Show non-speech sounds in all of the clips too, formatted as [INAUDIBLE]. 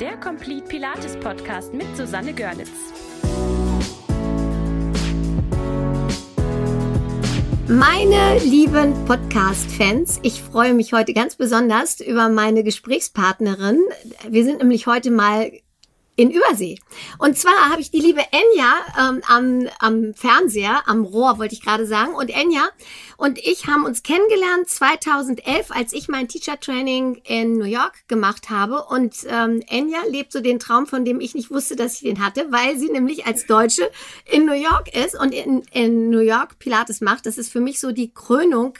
der Complete Pilates Podcast mit Susanne Görlitz. Meine lieben Podcast-Fans, ich freue mich heute ganz besonders über meine Gesprächspartnerin. Wir sind nämlich heute mal in Übersee. Und zwar habe ich die liebe Enya ähm, am, am Fernseher, am Rohr wollte ich gerade sagen. Und Enya und ich haben uns kennengelernt 2011, als ich mein Teacher Training in New York gemacht habe. Und ähm, Enya lebt so den Traum, von dem ich nicht wusste, dass ich den hatte, weil sie nämlich als Deutsche in New York ist und in, in New York Pilates macht. Das ist für mich so die Krönung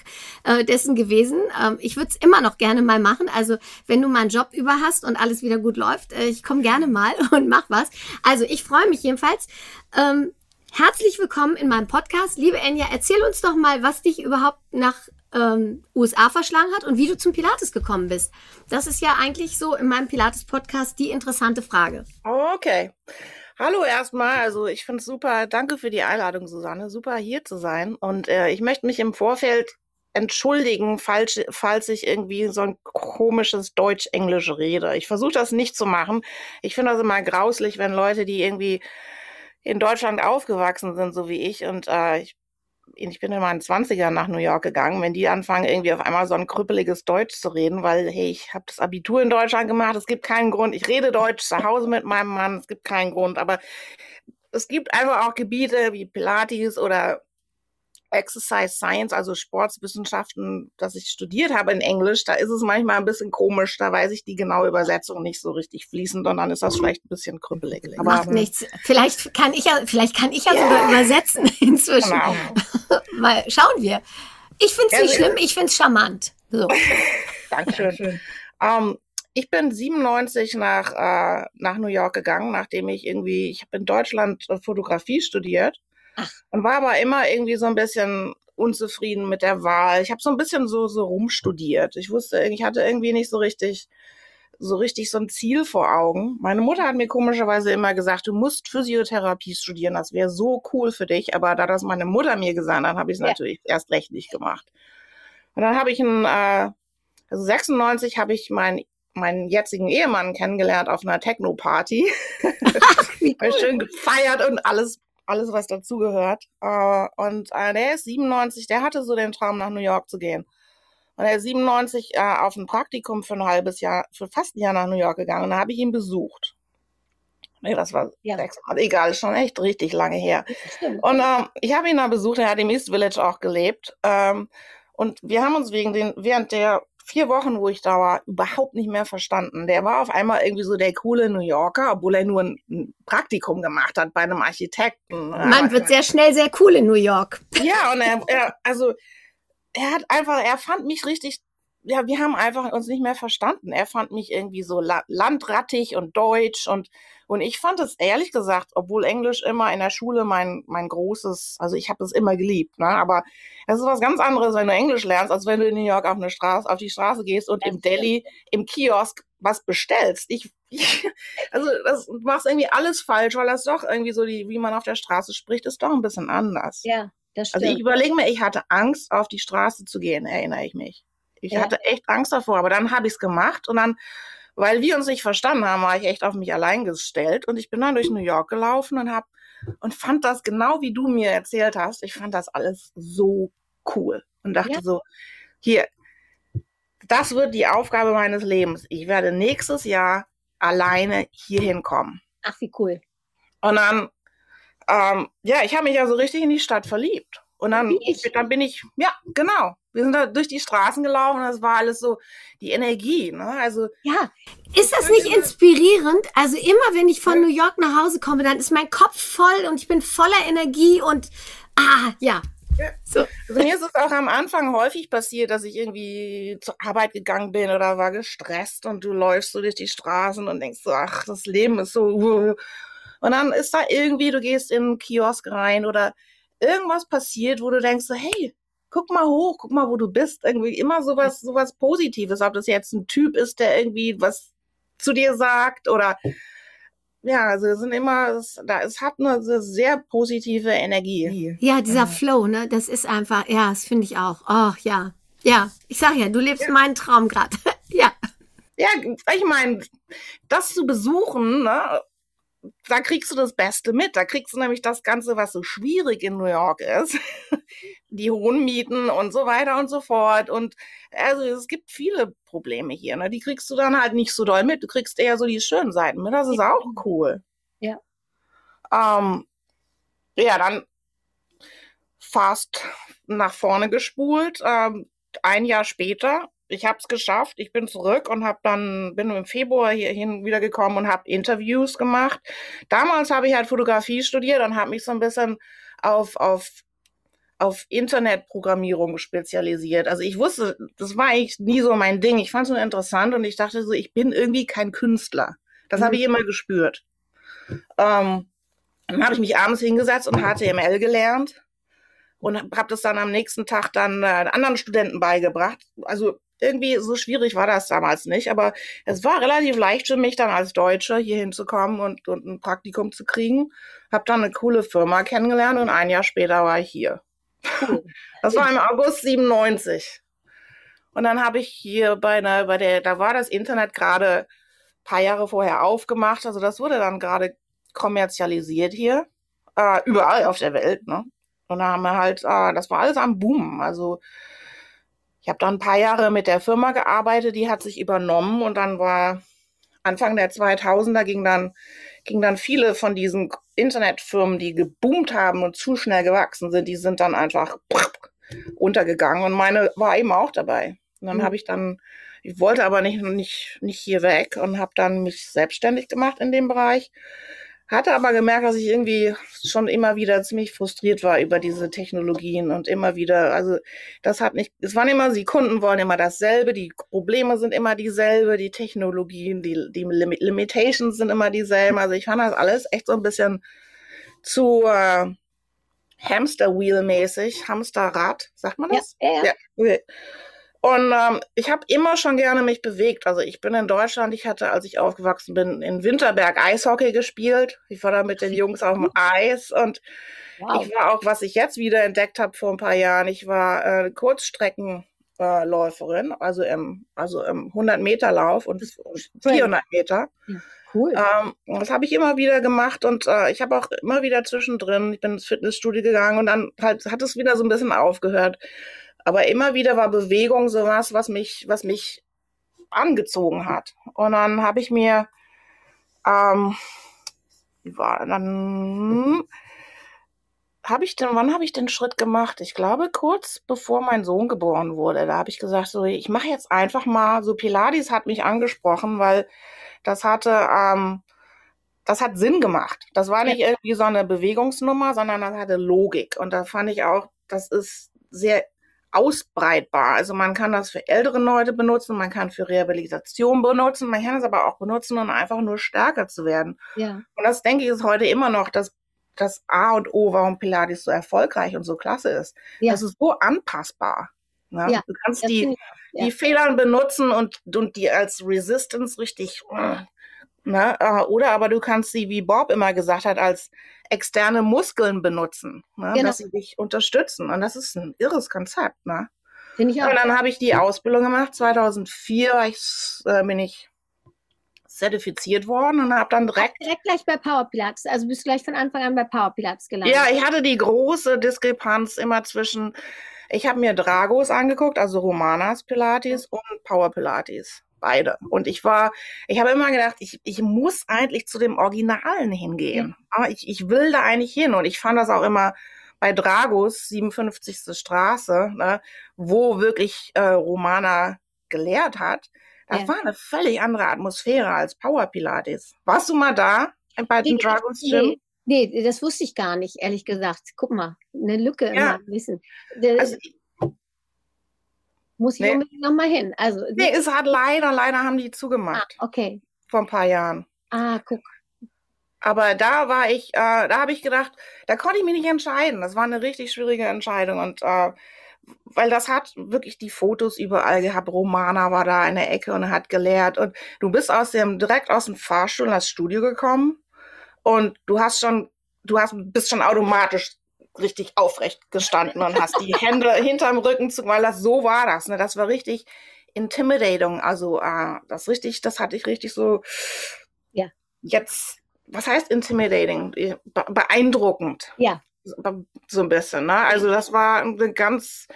äh, dessen gewesen. Ähm, ich würde es immer noch gerne mal machen. Also wenn du mal einen Job über hast und alles wieder gut läuft, äh, ich komme gerne mal [LAUGHS] und mach was. Also ich freue mich jedenfalls. Ähm, Herzlich willkommen in meinem Podcast. Liebe Enya, erzähl uns doch mal, was dich überhaupt nach ähm, USA verschlagen hat und wie du zum Pilates gekommen bist. Das ist ja eigentlich so in meinem Pilates-Podcast die interessante Frage. Okay. Hallo erstmal, also ich finde es super, danke für die Einladung, Susanne, super hier zu sein. Und äh, ich möchte mich im Vorfeld entschuldigen, falls, falls ich irgendwie so ein komisches Deutsch-Englisch rede. Ich versuche das nicht zu machen. Ich finde das immer grauslich, wenn Leute, die irgendwie in Deutschland aufgewachsen sind, so wie ich, und äh, ich, ich bin in meinen Zwanzigern nach New York gegangen, wenn die anfangen, irgendwie auf einmal so ein krüppeliges Deutsch zu reden, weil, hey, ich habe das Abitur in Deutschland gemacht, es gibt keinen Grund, ich rede Deutsch zu Hause mit meinem Mann, es gibt keinen Grund, aber es gibt einfach auch Gebiete wie Pilates oder Exercise Science, also Sportswissenschaften, das ich studiert habe in Englisch, da ist es manchmal ein bisschen komisch, da weiß ich die genaue Übersetzung nicht so richtig fließend und dann ist das vielleicht ein bisschen krüppelig. Aber Macht ähm, nichts. Vielleicht kann ich ja, vielleicht kann ich ja yeah. sogar übersetzen [LAUGHS] inzwischen. Genau. [LAUGHS] Mal schauen wir. Ich finde es ja, nicht schlimm, ich finde es charmant. So. [LAUGHS] Dankeschön. Um, ähm, ich bin 97 nach, äh, nach New York gegangen, nachdem ich irgendwie, ich habe in Deutschland Fotografie studiert Ach. Und war aber immer irgendwie so ein bisschen unzufrieden mit der Wahl. Ich habe so ein bisschen so, so rumstudiert. Ich wusste, ich hatte irgendwie nicht so richtig, so richtig so ein Ziel vor Augen. Meine Mutter hat mir komischerweise immer gesagt, du musst Physiotherapie studieren, das wäre so cool für dich. Aber da das meine Mutter mir gesagt hat, habe ich es ja. natürlich erst recht nicht gemacht. Und dann habe ich ein, äh, also 96 habe ich meinen meinen jetzigen Ehemann kennengelernt auf einer Techno-Party. [LAUGHS] cool. schön gefeiert und alles alles, was dazugehört. Äh, und äh, der ist 97, der hatte so den Traum, nach New York zu gehen. Und er ist 97 äh, auf ein Praktikum für ein halbes Jahr, für fast ein Jahr nach New York gegangen. Und da habe ich ihn besucht. Nee, das war ja. egal, schon echt richtig lange her. Und ähm, ich habe ihn da besucht, er hat im East Village auch gelebt. Ähm, und wir haben uns wegen den, während der vier Wochen, wo ich da war, überhaupt nicht mehr verstanden. Der war auf einmal irgendwie so der coole New Yorker, obwohl er nur ein Praktikum gemacht hat bei einem Architekten. Man wird sehr schnell sehr cool in New York. Ja, und er, er also er hat einfach, er fand mich richtig ja, wir haben einfach uns nicht mehr verstanden. Er fand mich irgendwie so la landrattig und deutsch und und ich fand es ehrlich gesagt, obwohl Englisch immer in der Schule mein mein großes, also ich habe es immer geliebt, ne, aber es ist was ganz anderes, wenn du Englisch lernst, als wenn du in New York auf eine Straße auf die Straße gehst und im Delhi im Kiosk was bestellst. Ich, ich [LAUGHS] also das du machst irgendwie alles falsch, weil das doch irgendwie so die wie man auf der Straße spricht, ist doch ein bisschen anders. Ja, das stimmt. Also ich überlege mir, ich hatte Angst auf die Straße zu gehen, erinnere ich mich. Ich ja. hatte echt Angst davor, aber dann habe ich es gemacht und dann, weil wir uns nicht verstanden haben, war ich echt auf mich allein gestellt und ich bin dann durch New York gelaufen und habe und fand das genau wie du mir erzählt hast. Ich fand das alles so cool und dachte ja. so, hier, das wird die Aufgabe meines Lebens. Ich werde nächstes Jahr alleine hier hinkommen. Ach, wie cool. Und dann, ähm, ja, ich habe mich ja so richtig in die Stadt verliebt. Und dann, dann bin ich, ja, genau. Wir sind da durch die Straßen gelaufen, das war alles so die Energie, ne? Also ja, ist das nicht inspirierend? Also immer wenn ich von New York nach Hause komme, dann ist mein Kopf voll und ich bin voller Energie und ah, ja. So. Also mir ist es auch am Anfang häufig passiert, dass ich irgendwie zur Arbeit gegangen bin oder war gestresst und du läufst so durch die Straßen und denkst so, ach, das Leben ist so. Uh. Und dann ist da irgendwie, du gehst in einen Kiosk rein oder irgendwas passiert, wo du denkst so, hey, guck mal hoch, guck mal, wo du bist. Irgendwie immer sowas, sowas Positives, ob das jetzt ein Typ ist, der irgendwie was zu dir sagt oder ja, also es sind immer, es, da, es hat eine sehr positive Energie. Ja, dieser Flow, ne, das ist einfach, ja, das finde ich auch. Oh, ja. Ja, ich sag ja, du lebst ja. meinen Traum gerade. [LAUGHS] ja. ja, ich meine, das zu besuchen, ne, da kriegst du das Beste mit. Da kriegst du nämlich das Ganze, was so schwierig in New York ist. [LAUGHS] Die hohen Mieten und so weiter und so fort. Und also es gibt viele Probleme hier. Ne? Die kriegst du dann halt nicht so doll mit. Du kriegst eher so die schönen Seiten mit. Das ist auch cool. Ja. Ähm, ja, dann fast nach vorne gespult. Ähm, ein Jahr später ich habe es geschafft. Ich bin zurück und habe dann bin im Februar hierhin wiedergekommen und habe Interviews gemacht. Damals habe ich halt Fotografie studiert und habe mich so ein bisschen auf auf auf Internetprogrammierung spezialisiert. Also ich wusste, das war eigentlich nie so mein Ding. Ich fand es nur interessant und ich dachte so, ich bin irgendwie kein Künstler. Das mhm. habe ich immer gespürt. Ähm, dann habe ich mich abends hingesetzt und HTML gelernt und habe das dann am nächsten Tag dann äh, anderen Studenten beigebracht. Also irgendwie so schwierig war das damals nicht, aber es war relativ leicht für mich dann als Deutscher hier hinzukommen und, und ein Praktikum zu kriegen. Hab dann eine coole Firma kennengelernt und ein Jahr später war ich hier. Cool. [LAUGHS] Das war im August 97. Und dann habe ich hier bei einer, bei der, da war das Internet gerade paar Jahre vorher aufgemacht, also das wurde dann gerade kommerzialisiert hier, äh, überall auf der Welt, ne? Und da haben wir halt, äh, das war alles am Boom. Also ich habe dann ein paar Jahre mit der Firma gearbeitet, die hat sich übernommen und dann war Anfang der 2000er ging dann ging dann viele von diesen Internetfirmen, die geboomt haben und zu schnell gewachsen sind, die sind dann einfach untergegangen und meine war eben auch dabei. Und dann mhm. habe ich dann ich wollte aber nicht nicht nicht hier weg und habe dann mich selbstständig gemacht in dem Bereich hatte aber gemerkt, dass ich irgendwie schon immer wieder ziemlich frustriert war über diese Technologien und immer wieder, also das hat nicht, es waren immer, die Kunden wollen immer dasselbe, die Probleme sind immer dieselbe, die Technologien, die, die Limitations sind immer dieselben. Also ich fand das alles echt so ein bisschen zu äh, Hamster-Wheel-mäßig, Hamsterrad, sagt man das? Ja, ja. ja. Okay. Und ähm, ich habe immer schon gerne mich bewegt. Also ich bin in Deutschland, ich hatte, als ich aufgewachsen bin, in Winterberg Eishockey gespielt. Ich war da mit den Jungs auf dem Eis und wow. ich war auch, was ich jetzt wieder entdeckt habe vor ein paar Jahren, ich war äh, Kurzstreckenläuferin, also im, also im 100 Meter Lauf und 400 Meter. Ja. Cool. Ähm, das habe ich immer wieder gemacht und äh, ich habe auch immer wieder zwischendrin, ich bin ins Fitnessstudio gegangen und dann halt hat es wieder so ein bisschen aufgehört. Aber immer wieder war Bewegung sowas, was mich, was mich angezogen hat. Und dann habe ich mir, ähm, wie war dann, habe ich denn, wann habe ich den Schritt gemacht? Ich glaube kurz bevor mein Sohn geboren wurde. Da habe ich gesagt, so ich mache jetzt einfach mal, so Pilates hat mich angesprochen, weil das hatte, ähm, das hat Sinn gemacht. Das war nicht irgendwie so eine Bewegungsnummer, sondern das hatte Logik. Und da fand ich auch, das ist sehr ausbreitbar. Also man kann das für ältere Leute benutzen, man kann für Rehabilitation benutzen, man kann es aber auch benutzen, um einfach nur stärker zu werden. Ja. Und das denke ich ist heute immer noch das, das A und O, warum Pilates so erfolgreich und so klasse ist. Ja. Das ist so anpassbar. Ne? Ja, du kannst die, ja. die Federn benutzen und, und die als Resistance richtig Ne? Oder aber du kannst sie, wie Bob immer gesagt hat, als externe Muskeln benutzen, ne? genau. dass sie dich unterstützen. Und das ist ein irres Konzept. Ne? Finde ich auch. Und dann habe ich die Ausbildung gemacht. 2004 ich, äh, bin ich zertifiziert worden und habe dann direkt... Direkt gleich bei Power Pilates. Also bist du gleich von Anfang an bei Power Pilates gelandet. Ja, ich hatte die große Diskrepanz immer zwischen... Ich habe mir Dragos angeguckt, also Romanas Pilates und Power Pilates beide. Und ich war, ich habe immer gedacht, ich, ich muss eigentlich zu dem Originalen hingehen. Aber ich, ich will da eigentlich hin. Und ich fand das auch immer bei Dragos, 57. Straße, ne, wo wirklich äh, Romana gelehrt hat. Das ja. war eine völlig andere Atmosphäre als Power Pilates. Warst du mal da bei den Dragos Gym? Nee, nee, das wusste ich gar nicht, ehrlich gesagt. Guck mal, eine Lücke ja. im Wissen. Also, muss ich nee. unbedingt nochmal hin. Also, nee, es hat leider, leider haben die zugemacht. Ah, okay. Vor ein paar Jahren. Ah, guck. Aber da war ich, äh, da habe ich gedacht, da konnte ich mich nicht entscheiden. Das war eine richtig schwierige Entscheidung. Und äh, weil das hat wirklich die Fotos überall gehabt. Romana war da in der Ecke und hat gelehrt. Und du bist aus dem, direkt aus dem Fahrstuhl in das Studio gekommen und du hast schon, du hast, bist schon automatisch richtig aufrecht gestanden und hast die Hände [LAUGHS] hinterm Rücken zu, weil das so war das, ne? Das war richtig intimidating, also äh, das richtig, das hatte ich richtig so. Ja. Jetzt, was heißt intimidating? Be beeindruckend. Ja. So ein bisschen, ne? Also das war eine ganz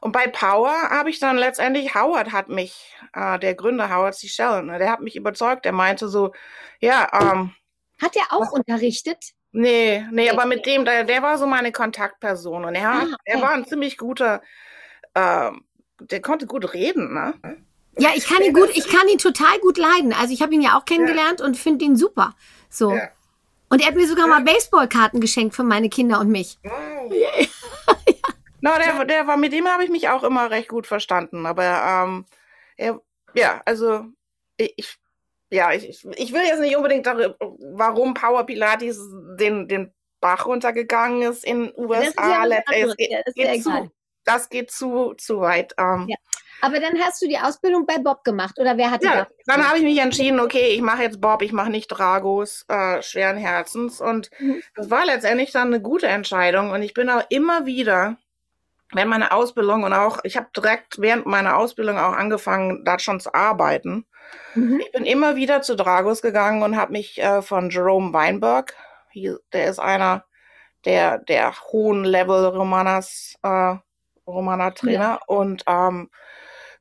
und bei Power habe ich dann letztendlich, Howard hat mich, äh, der Gründer Howard C. Shell, ne, der hat mich überzeugt, der meinte so, ja, ähm, Hat er auch was, unterrichtet? Nee, nee, aber mit dem, der, der war so meine Kontaktperson und er, ah, okay. er war ein ziemlich guter, äh, der konnte gut reden, ne? Ja, ich kann ihn gut, ich kann ihn total gut leiden. Also ich habe ihn ja auch kennengelernt ja. und finde ihn super. So. Ja. Und er hat mir sogar ja. mal Baseballkarten geschenkt für meine Kinder und mich. Oh. [LAUGHS] ja. No, der, der war, mit dem habe ich mich auch immer recht gut verstanden. Aber ähm, er, ja, also ich, ja, ich, ich will jetzt nicht unbedingt darüber, warum Power Pilates den, den Bach runtergegangen ist in USA. Das, ja das, geht, geht zu, das geht zu, zu weit. Ähm, ja. Aber dann hast du die Ausbildung bei Bob gemacht oder wer hat die ja, Dann habe ich mich entschieden, okay, ich mache jetzt Bob, ich mache nicht Dragos äh, schweren Herzens und mhm. das war letztendlich dann eine gute Entscheidung und ich bin auch immer wieder während meiner Ausbildung und auch, ich habe direkt während meiner Ausbildung auch angefangen, da schon zu arbeiten. Mhm. Ich bin immer wieder zu Dragos gegangen und habe mich äh, von Jerome Weinberg, der ist einer der, der hohen Level Romanas, äh, Romana Trainer ja. und ähm,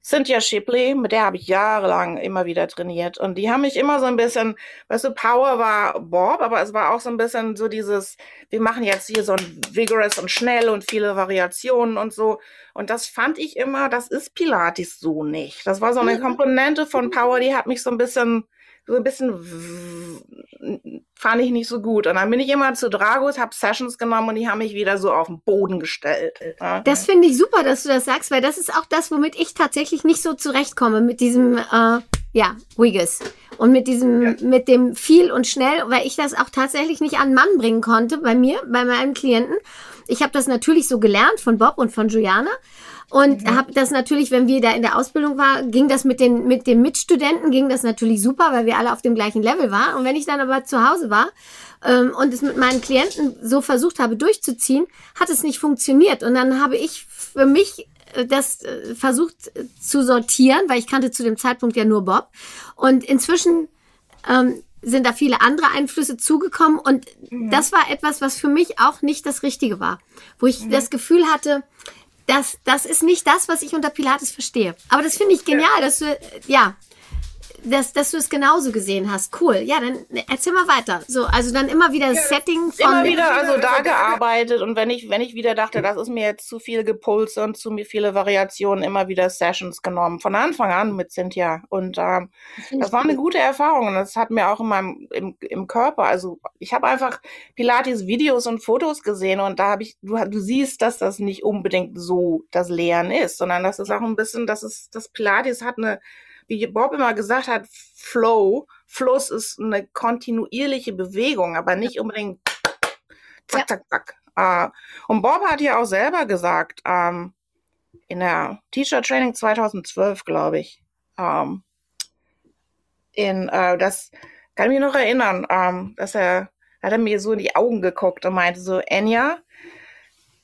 Cynthia Shipley, mit der habe ich jahrelang immer wieder trainiert. Und die haben mich immer so ein bisschen, weißt du, Power war Bob, aber es war auch so ein bisschen so dieses, wir machen jetzt hier so ein vigorous und schnell und viele Variationen und so. Und das fand ich immer, das ist Pilates so nicht. Das war so eine Komponente von Power, die hat mich so ein bisschen so ein bisschen fand ich nicht so gut. Und dann bin ich immer zu Dragos, habe Sessions genommen und die haben mich wieder so auf den Boden gestellt. Das finde ich super, dass du das sagst, weil das ist auch das, womit ich tatsächlich nicht so zurechtkomme mit diesem, äh, ja, Wiggles. Und mit diesem, ja. mit dem viel und schnell, weil ich das auch tatsächlich nicht an Mann bringen konnte bei mir, bei meinem Klienten. Ich habe das natürlich so gelernt von Bob und von Juliana. Und mhm. habe das natürlich, wenn wir da in der Ausbildung waren, ging das mit den, mit den Mitstudenten, ging das natürlich super, weil wir alle auf dem gleichen Level waren. Und wenn ich dann aber zu Hause war ähm, und es mit meinen Klienten so versucht habe durchzuziehen, hat es nicht funktioniert. Und dann habe ich für mich äh, das äh, versucht äh, zu sortieren, weil ich kannte zu dem Zeitpunkt ja nur Bob. Und inzwischen ähm, sind da viele andere Einflüsse zugekommen und mhm. das war etwas, was für mich auch nicht das Richtige war, wo ich mhm. das Gefühl hatte, das, das ist nicht das, was ich unter Pilates verstehe. Aber das finde ich genial, dass du, ja, dass, dass du es genauso gesehen hast. Cool. Ja, dann erzähl mal weiter. So, also dann immer wieder das ja, Setting von. Immer wieder, also da gearbeitet und wenn ich, wenn ich wieder dachte, das ist mir jetzt zu viel Gepulse und zu viele Variationen, immer wieder Sessions genommen. Von Anfang an mit Cynthia. Und ähm, das war eine gute Erfahrung. Und das hat mir auch in meinem, im, im Körper, also ich habe einfach Pilates Videos und Fotos gesehen und da habe ich, du, du siehst, dass das nicht unbedingt so das Lehren ist, sondern das ist auch ein bisschen, das ist, das Pilates hat eine wie Bob immer gesagt hat, Flow. Fluss ist eine kontinuierliche Bewegung, aber nicht unbedingt zack, zack, zack. Uh, und Bob hat ja auch selber gesagt, ähm, in der Teacher Training 2012, glaube ich, ähm, in, uh, das kann ich mich noch erinnern, ähm, dass er, hat er mir so in die Augen geguckt und meinte so, Enya,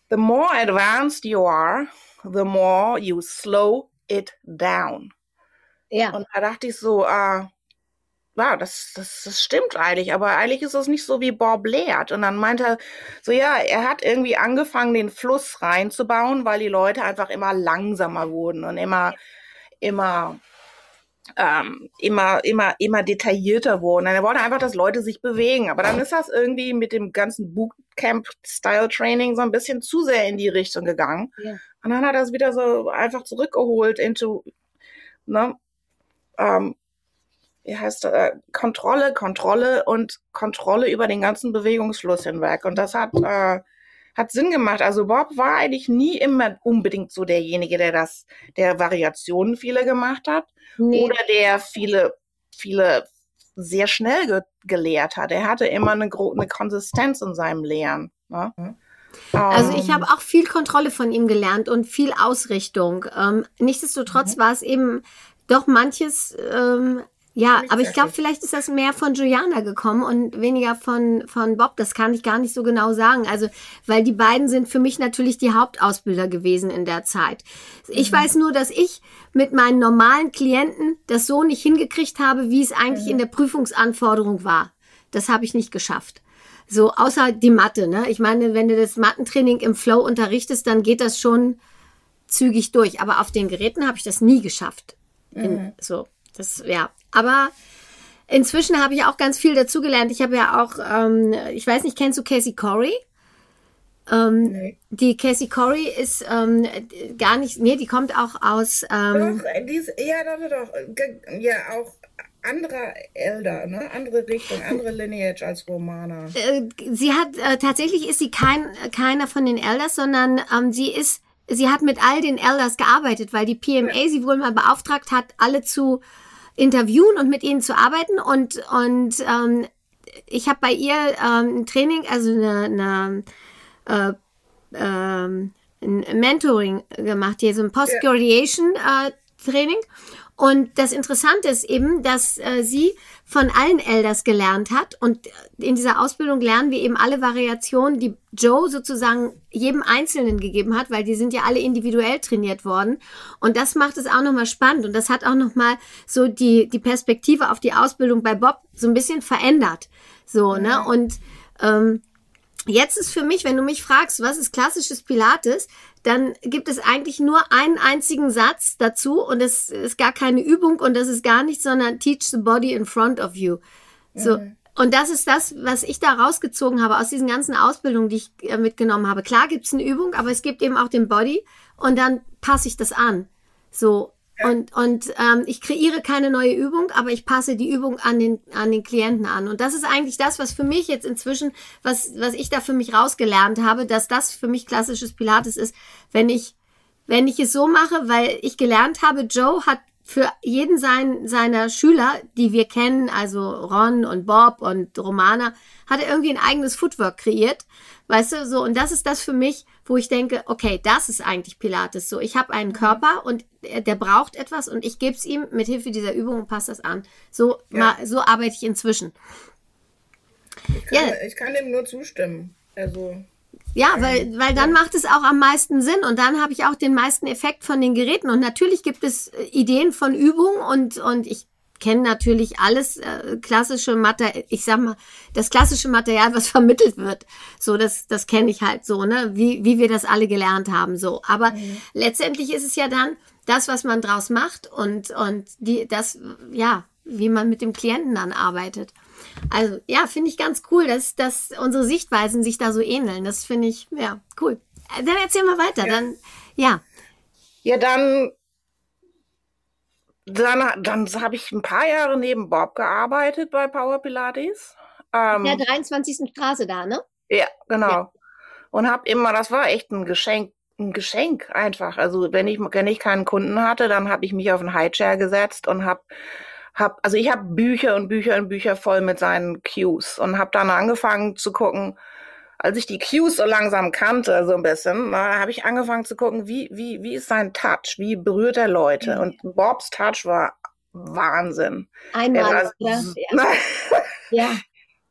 the more advanced you are, the more you slow it down. Ja. Und da dachte ich so, äh, wow, das, das, das stimmt eigentlich, aber eigentlich ist es nicht so wie Bob lehrt. Und dann meinte er so, ja, er hat irgendwie angefangen, den Fluss reinzubauen, weil die Leute einfach immer langsamer wurden und immer, immer, ähm, immer, immer, immer detaillierter wurden. Und er wollte einfach, dass Leute sich bewegen. Aber dann ist das irgendwie mit dem ganzen Bootcamp-Style-Training so ein bisschen zu sehr in die Richtung gegangen. Ja. Und dann hat er es wieder so einfach zurückgeholt into, ne, ähm, wie heißt das, äh, Kontrolle, Kontrolle und Kontrolle über den ganzen Bewegungsfluss hinweg. Und das hat, äh, hat Sinn gemacht. Also Bob war eigentlich nie immer unbedingt so derjenige, der das, der Variationen viele gemacht hat nee. oder der viele, viele sehr schnell ge gelehrt hat. Er hatte immer eine, eine Konsistenz in seinem Lehren. Ne? Mhm. Also ich habe auch viel Kontrolle von ihm gelernt und viel Ausrichtung. Ähm, nichtsdestotrotz mhm. war es eben doch manches ähm, Ja, aber ich glaube, vielleicht ist das mehr von Juliana gekommen und weniger von, von Bob. Das kann ich gar nicht so genau sagen. Also, weil die beiden sind für mich natürlich die Hauptausbilder gewesen in der Zeit. Ich mhm. weiß nur, dass ich mit meinen normalen Klienten das so nicht hingekriegt habe, wie es eigentlich mhm. in der Prüfungsanforderung war. Das habe ich nicht geschafft. So, außer die Mathe, ne? Ich meine, wenn du das Mattentraining im Flow unterrichtest, dann geht das schon zügig durch. Aber auf den Geräten habe ich das nie geschafft. In, mhm. So, das, ja. Aber inzwischen habe ich auch ganz viel dazugelernt. Ich habe ja auch, ähm, ich weiß nicht, kennst du Casey Corey? Ähm, nee. Die Casey Corey ist ähm, gar nicht, nee, die kommt auch aus. Ähm, doch, die ist, ja, doch, doch, ja, auch andere Elder, ne? andere Richtung, andere Lineage als Romana. Äh, sie hat, äh, tatsächlich ist sie kein, keiner von den Elders, sondern ähm, sie ist, sie hat mit all den Elders gearbeitet, weil die PMA sie wohl mal beauftragt hat, alle zu interviewen und mit ihnen zu arbeiten. Und, und ähm, ich habe bei ihr ähm, ein Training, also eine, eine äh, ähm, ein Mentoring gemacht, hier so ein Post-Graduation äh, Training. Und das Interessante ist eben, dass äh, sie von allen Elders gelernt hat. Und in dieser Ausbildung lernen wir eben alle Variationen, die Joe sozusagen jedem Einzelnen gegeben hat, weil die sind ja alle individuell trainiert worden. Und das macht es auch nochmal spannend. Und das hat auch nochmal so die, die Perspektive auf die Ausbildung bei Bob so ein bisschen verändert. So, ne? Und ähm, Jetzt ist für mich, wenn du mich fragst, was ist klassisches Pilates, dann gibt es eigentlich nur einen einzigen Satz dazu und es ist gar keine Übung und das ist gar nichts, sondern teach the body in front of you. So. Mhm. Und das ist das, was ich da rausgezogen habe aus diesen ganzen Ausbildungen, die ich äh, mitgenommen habe. Klar gibt es eine Übung, aber es gibt eben auch den Body und dann passe ich das an. So, und, und ähm, ich kreiere keine neue Übung, aber ich passe die Übung an den, an den Klienten an. Und das ist eigentlich das, was für mich jetzt inzwischen, was, was ich da für mich rausgelernt habe, dass das für mich klassisches Pilates ist, wenn ich, wenn ich es so mache, weil ich gelernt habe, Joe hat für jeden sein, seiner Schüler, die wir kennen, also Ron und Bob und Romana, hat er irgendwie ein eigenes Footwork kreiert. Weißt du, so, und das ist das für mich, wo ich denke, okay, das ist eigentlich Pilates. So, ich habe einen mhm. Körper und der, braucht etwas und ich gebe es ihm mit Hilfe dieser Übung und passe das an. So, ja. mal, so arbeite ich inzwischen. Ich kann, ja. ich kann dem nur zustimmen. Also. Ja, weil, weil dann macht es auch am meisten Sinn und dann habe ich auch den meisten Effekt von den Geräten. Und natürlich gibt es äh, Ideen von Übungen und, und ich kenne natürlich alles äh, klassische Material, ich sag mal, das klassische Material, was [LAUGHS] vermittelt wird. So, das, das kenne ich halt so, ne, wie, wie wir das alle gelernt haben, so. Aber mhm. letztendlich ist es ja dann das, was man draus macht und, und die, das, ja, wie man mit dem Klienten dann arbeitet. Also, ja, finde ich ganz cool, dass, dass unsere Sichtweisen sich da so ähneln. Das finde ich, ja, cool. Dann erzähl mal weiter, ja. dann, ja. Ja, dann dann, dann habe ich ein paar Jahre neben Bob gearbeitet bei Power Pilates. Ähm, der 23. Straße da, ne? Ja, genau. Ja. Und habe immer, das war echt ein Geschenk, ein Geschenk einfach. Also wenn ich, wenn ich keinen Kunden hatte, dann habe ich mich auf einen Highchair gesetzt und habe hab, also ich habe Bücher und Bücher und Bücher voll mit seinen Cues und habe dann angefangen zu gucken, als ich die Cues so langsam kannte, so ein bisschen, da habe ich angefangen zu gucken, wie, wie, wie ist sein Touch? Wie berührt er Leute? Und Bobs Touch war Wahnsinn. Einmal, ja. [LAUGHS] ja.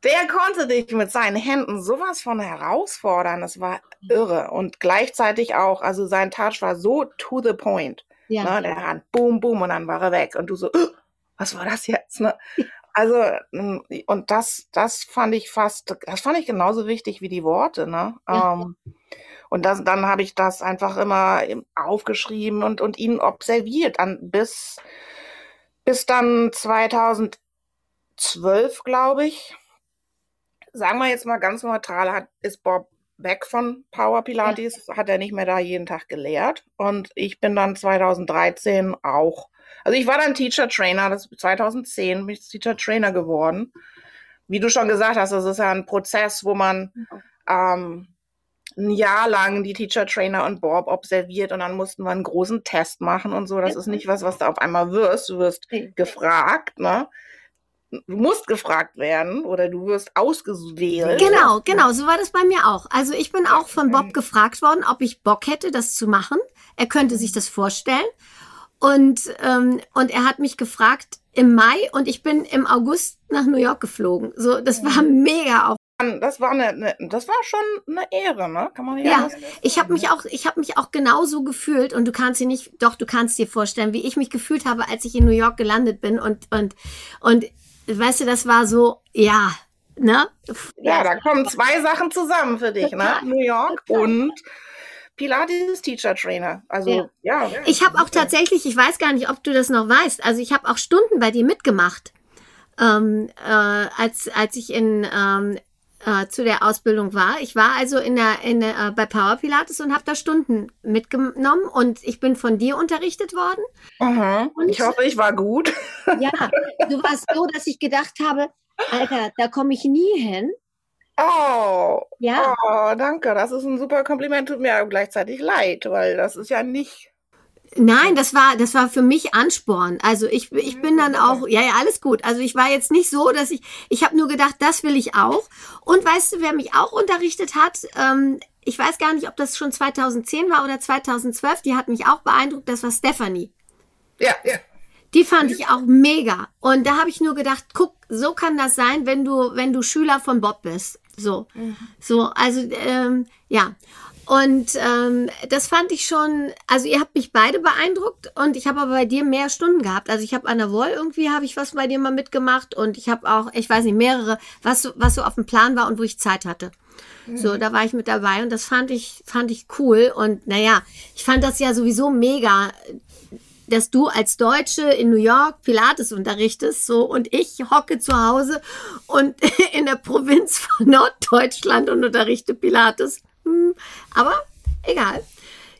Der konnte dich mit seinen Händen sowas von herausfordern. Das war irre. Und gleichzeitig auch, also sein Touch war so to the point. Ja. Ne? Der hat boom, boom und dann war er weg. Und du so, [GASPS] was war das jetzt? Ne? Also, hm, und das, das fand ich fast, das fand ich genauso wichtig wie die Worte, ne? Ja. Ähm, und das, dann habe ich das einfach immer aufgeschrieben und, und ihn observiert, an, bis, bis dann 2012, glaube ich. Sagen wir jetzt mal ganz neutral, hat, ist Bob weg von Power Pilates, ja. hat er nicht mehr da jeden Tag gelehrt. Und ich bin dann 2013 auch also ich war dann Teacher Trainer, das 2010 bin ich Teacher Trainer geworden. Wie du schon gesagt hast, das ist ja ein Prozess, wo man ähm, ein Jahr lang die Teacher Trainer und Bob observiert und dann mussten wir einen großen Test machen und so. Das ist nicht was, was du auf einmal wirst. Du wirst gefragt, ne? du musst gefragt werden oder du wirst ausgewählt. Genau, genau, so war das bei mir auch. Also ich bin auch von Bob gefragt worden, ob ich Bock hätte, das zu machen. Er könnte sich das vorstellen. Und, ähm, und er hat mich gefragt im Mai und ich bin im August nach New York geflogen. So, das war mega auch. Das war eine, eine, das war schon eine Ehre, ne? Kann man ja. Ja, ich habe mich auch, ich habe mich auch genauso gefühlt und du kannst dir nicht, doch du kannst dir vorstellen, wie ich mich gefühlt habe, als ich in New York gelandet bin und und und weißt du, das war so, ja, ne? Ja, da kommen zwei Sachen zusammen für dich, ne? New York und Pilates Teacher Trainer. Also ja. ja ich habe auch tatsächlich, ich weiß gar nicht, ob du das noch weißt, also ich habe auch Stunden bei dir mitgemacht. Ähm, äh, als, als ich in, ähm, äh, zu der Ausbildung war. Ich war also in der, in der, äh, bei Power Pilates und habe da Stunden mitgenommen und ich bin von dir unterrichtet worden. Aha. Und ich hoffe, ich war gut. Ja, du warst so, dass ich gedacht habe, Alter, da komme ich nie hin. Oh, ja. Oh, danke. Das ist ein super Kompliment. Tut mir aber gleichzeitig leid, weil das ist ja nicht. Nein, das war, das war für mich Ansporn. Also ich, ich bin dann auch, ja, ja, alles gut. Also ich war jetzt nicht so, dass ich, ich habe nur gedacht, das will ich auch. Und weißt du, wer mich auch unterrichtet hat? Ähm, ich weiß gar nicht, ob das schon 2010 war oder 2012. Die hat mich auch beeindruckt. Das war Stephanie. Ja, ja. Die fand ich auch mega. Und da habe ich nur gedacht, guck, so kann das sein, wenn du, wenn du Schüler von Bob bist. So, mhm. so, also ähm, ja. Und ähm, das fand ich schon, also ihr habt mich beide beeindruckt und ich habe aber bei dir mehr Stunden gehabt. Also ich habe an der Wall irgendwie habe ich was bei dir mal mitgemacht und ich habe auch, ich weiß nicht, mehrere, was so, was so auf dem Plan war und wo ich Zeit hatte. Mhm. So, da war ich mit dabei und das fand ich, fand ich cool. Und naja, ich fand das ja sowieso mega, dass du als Deutsche in New York Pilates unterrichtest, so und ich hocke zu Hause und [LAUGHS] in der Provinz von Norddeutschland und unterrichte Pilates. Hm, aber egal.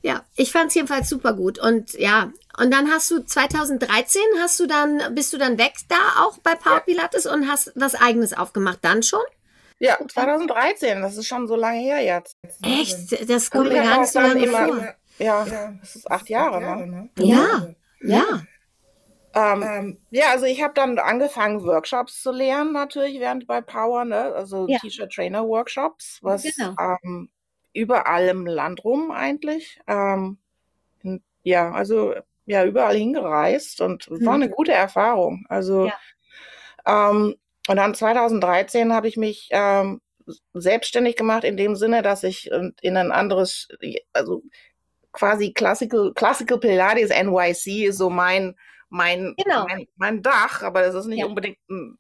Ja, ich fand es jedenfalls super gut und ja, und dann hast du 2013 hast du dann bist du dann weg da auch bei Power Pilates und hast was eigenes aufgemacht dann schon? Ja, 2013, das ist schon so lange her jetzt. Echt? Das kommt mir gar nicht so lange immer, vor. Ja, das ist acht Jahre, ne? Ja. Ja. Ähm, ähm, ja, also ich habe dann angefangen, Workshops zu lernen, natürlich während bei Power, ne? Also ja. Teacher-Trainer-Workshops, was genau. ähm, überall im Land rum eigentlich. Ähm, ja, also ja, überall hingereist und hm. war eine gute Erfahrung. Also ja. ähm, und dann 2013 habe ich mich ähm, selbstständig gemacht in dem Sinne, dass ich in ein anderes, also quasi Classical, Classical Pilates NYC ist so mein, mein, genau. mein, mein Dach, aber das ist nicht ja. unbedingt ein,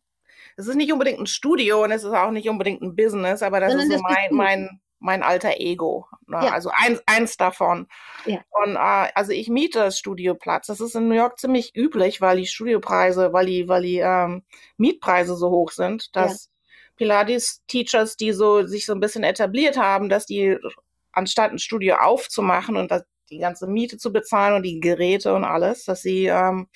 es ist nicht unbedingt ein Studio und es ist auch nicht unbedingt ein Business, aber das Sondern ist so mein, mein, mein alter Ego. Ne? Ja. Also eins, eins davon. Ja. Und äh, also ich miete das Studioplatz. Das ist in New York ziemlich üblich, weil die Studiopreise, weil die, weil die ähm, Mietpreise so hoch sind, dass ja. Pilates-Teachers, die so sich so ein bisschen etabliert haben, dass die anstatt ein Studio aufzumachen und das, die ganze Miete zu bezahlen und die Geräte und alles, dass sie, ähm,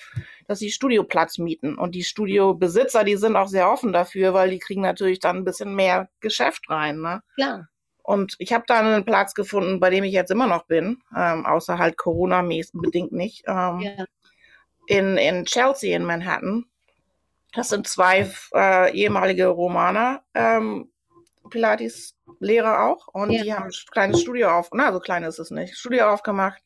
dass sie Studioplatz mieten. Und die Studiobesitzer, die sind auch sehr offen dafür, weil die kriegen natürlich dann ein bisschen mehr Geschäft rein. Ne? Klar. Und ich habe da einen Platz gefunden, bei dem ich jetzt immer noch bin, ähm, außer halt Corona-bedingt nicht, ähm, ja. in, in Chelsea in Manhattan. Das sind zwei äh, ehemalige Romaner ähm, Pilates-Lehrer auch und ja. die haben ein kleines Studio auf, na, so klein ist es nicht, Studio aufgemacht,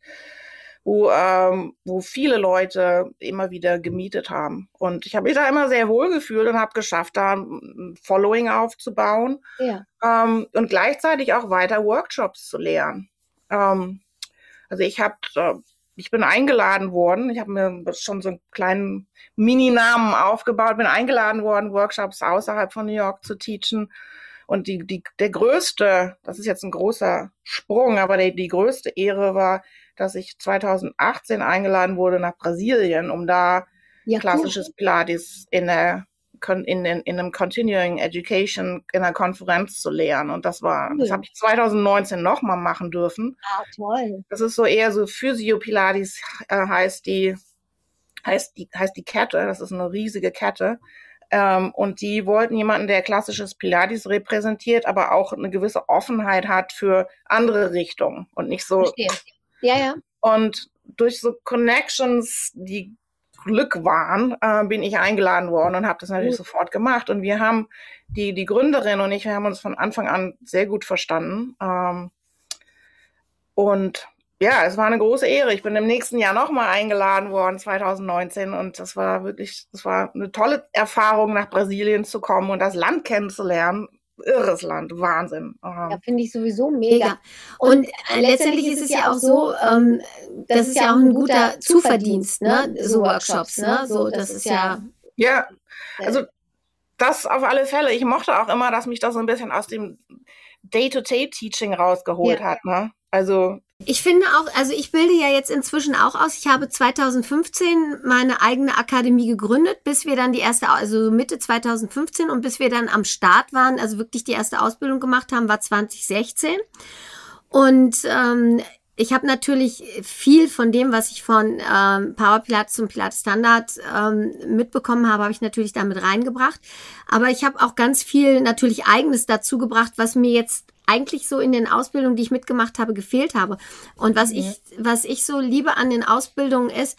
wo, ähm, wo viele Leute immer wieder gemietet haben. Und ich habe mich da immer sehr wohl gefühlt und habe geschafft, da ein Following aufzubauen ja. ähm, und gleichzeitig auch weiter Workshops zu lehren. Ähm, also ich habe äh, ich bin eingeladen worden. Ich habe mir schon so einen kleinen Mini-Namen aufgebaut, bin eingeladen worden, Workshops außerhalb von New York zu teachen. Und die, die, der größte, das ist jetzt ein großer Sprung, aber die, die größte Ehre war, dass ich 2018 eingeladen wurde nach Brasilien, um da ja, klassisches cool. Pilates in der in, in, in einem Continuing Education in einer Konferenz zu lehren. Und das war, cool. das habe ich 2019 nochmal machen dürfen. Ah, toll. Das ist so eher so Physio Pilates äh, heißt die, heißt die, heißt die Kette. Das ist eine riesige Kette. Ähm, und die wollten jemanden, der klassisches Pilates repräsentiert, aber auch eine gewisse Offenheit hat für andere Richtungen und nicht so. Verstehe. Ja, ja. Und durch so Connections, die Glück waren, äh, bin ich eingeladen worden und habe das natürlich mhm. sofort gemacht. Und wir haben, die, die Gründerin und ich, wir haben uns von Anfang an sehr gut verstanden. Ähm, und ja, es war eine große Ehre. Ich bin im nächsten Jahr nochmal eingeladen worden, 2019. Und das war wirklich, das war eine tolle Erfahrung, nach Brasilien zu kommen und das Land kennenzulernen. Irres Land, Wahnsinn. Ja, finde ich sowieso mega. Und, und äh, letztendlich ist es ja auch so, ähm, das ist ja auch ein guter Zuverdienst, ne? ne? So Workshops, ne? ne? So, das ist ja. Ja, also das auf alle Fälle. Ich mochte auch immer, dass mich das so ein bisschen aus dem Day-to-Day-Teaching rausgeholt ja. hat. Ne? Also ich finde auch, also ich bilde ja jetzt inzwischen auch aus. Ich habe 2015 meine eigene Akademie gegründet, bis wir dann die erste, also Mitte 2015 und bis wir dann am Start waren, also wirklich die erste Ausbildung gemacht haben, war 2016. Und ähm, ich habe natürlich viel von dem, was ich von ähm, Power Pilates zum Pilates Standard ähm, mitbekommen habe, habe ich natürlich damit reingebracht. Aber ich habe auch ganz viel natürlich eigenes dazu gebracht, was mir jetzt eigentlich so in den Ausbildungen, die ich mitgemacht habe, gefehlt habe. Und was ja. ich, was ich so liebe an den Ausbildungen ist,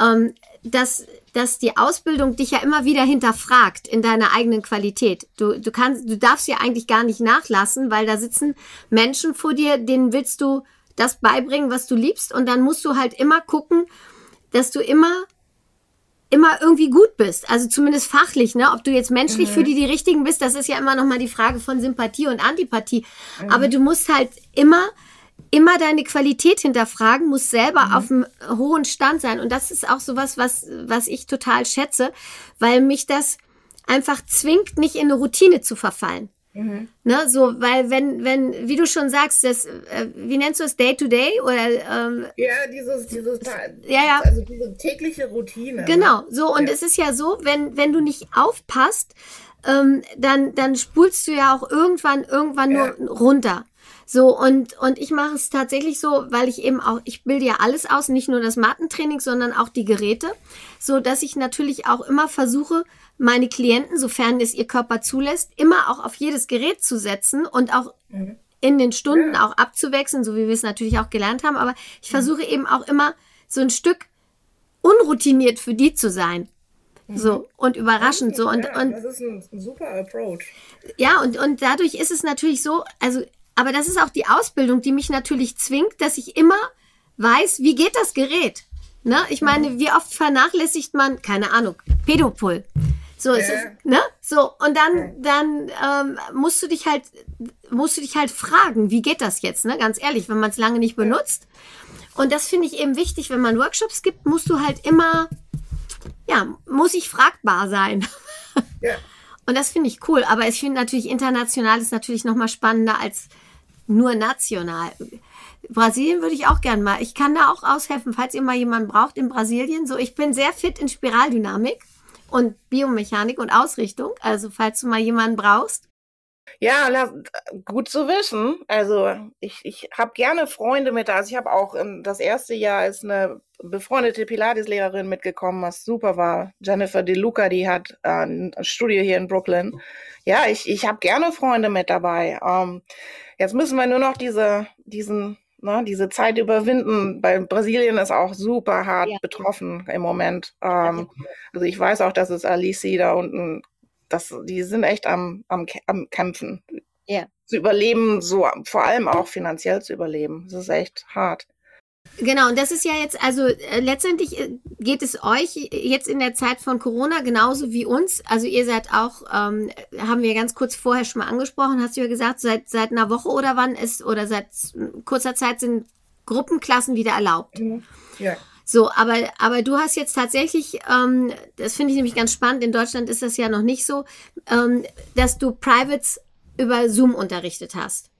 ähm, dass, dass die Ausbildung dich ja immer wieder hinterfragt in deiner eigenen Qualität. Du, du kannst, du darfst ja eigentlich gar nicht nachlassen, weil da sitzen Menschen vor dir, denen willst du das beibringen, was du liebst. Und dann musst du halt immer gucken, dass du immer immer irgendwie gut bist. Also zumindest fachlich, ne? Ob du jetzt menschlich mhm. für die die richtigen bist, das ist ja immer noch mal die Frage von Sympathie und Antipathie. Mhm. Aber du musst halt immer immer deine Qualität hinterfragen, musst selber mhm. auf einem hohen Stand sein und das ist auch sowas, was was ich total schätze, weil mich das einfach zwingt, nicht in eine Routine zu verfallen. Mhm. Ne, so, weil wenn, wenn, wie du schon sagst, das, äh, wie nennst du es, Day to Day oder ähm, Ja, dieses, dieses ja, ja. also diese tägliche Routine. Ne? Genau, so, und ja. es ist ja so, wenn, wenn du nicht aufpasst, ähm, dann, dann spulst du ja auch irgendwann, irgendwann ja. nur runter. So, und, und ich mache es tatsächlich so, weil ich eben auch, ich bilde ja alles aus, nicht nur das Mattentraining, sondern auch die Geräte, so dass ich natürlich auch immer versuche, meine Klienten, sofern es ihr Körper zulässt, immer auch auf jedes Gerät zu setzen und auch mhm. in den Stunden ja. auch abzuwechseln, so wie wir es natürlich auch gelernt haben. Aber ich mhm. versuche eben auch immer so ein Stück unroutiniert für die zu sein. Mhm. So und überraschend so und ja, und das ist ein, ein super Approach. Ja und und dadurch ist es natürlich so, also aber das ist auch die Ausbildung, die mich natürlich zwingt, dass ich immer weiß, wie geht das Gerät. Ne? Ich meine, wie oft vernachlässigt man, keine Ahnung, Pädopol. So ist es, ne? So und dann dann ähm, musst du dich halt musst du dich halt fragen, wie geht das jetzt, ne? Ganz ehrlich, wenn man es lange nicht benutzt. Und das finde ich eben wichtig, wenn man Workshops gibt, musst du halt immer ja, muss ich fragbar sein. [LAUGHS] Ja. Und das finde ich cool, aber ich finde natürlich international ist natürlich noch mal spannender als nur national. Brasilien würde ich auch gern mal. Ich kann da auch aushelfen, falls ihr mal jemanden braucht in Brasilien. So, ich bin sehr fit in Spiraldynamik und Biomechanik und Ausrichtung. Also falls du mal jemanden brauchst. Ja, gut zu wissen. Also ich, ich habe gerne Freunde mit. Also ich habe auch im, das erste Jahr ist eine befreundete Pilates-Lehrerin mitgekommen, was super war. Jennifer De Luca, die hat äh, ein Studio hier in Brooklyn. Ja, ich, ich habe gerne Freunde mit dabei. Ähm, jetzt müssen wir nur noch diese, diesen ne, diese Zeit überwinden. Bei Brasilien ist auch super hart ja. betroffen im Moment. Ähm, also ich weiß auch, dass es Alice da unten, das, die sind echt am, am, am Kämpfen. Ja. Zu überleben, so vor allem auch finanziell zu überleben. Das ist echt hart. Genau, und das ist ja jetzt, also äh, letztendlich äh, geht es euch jetzt in der Zeit von Corona genauso wie uns. Also ihr seid auch, ähm, haben wir ganz kurz vorher schon mal angesprochen, hast du ja gesagt, seit, seit einer Woche oder wann ist, oder seit kurzer Zeit sind Gruppenklassen wieder erlaubt. Mhm. Ja. So, aber, aber du hast jetzt tatsächlich, ähm, das finde ich nämlich ganz spannend, in Deutschland ist das ja noch nicht so, ähm, dass du Privates über Zoom unterrichtet hast.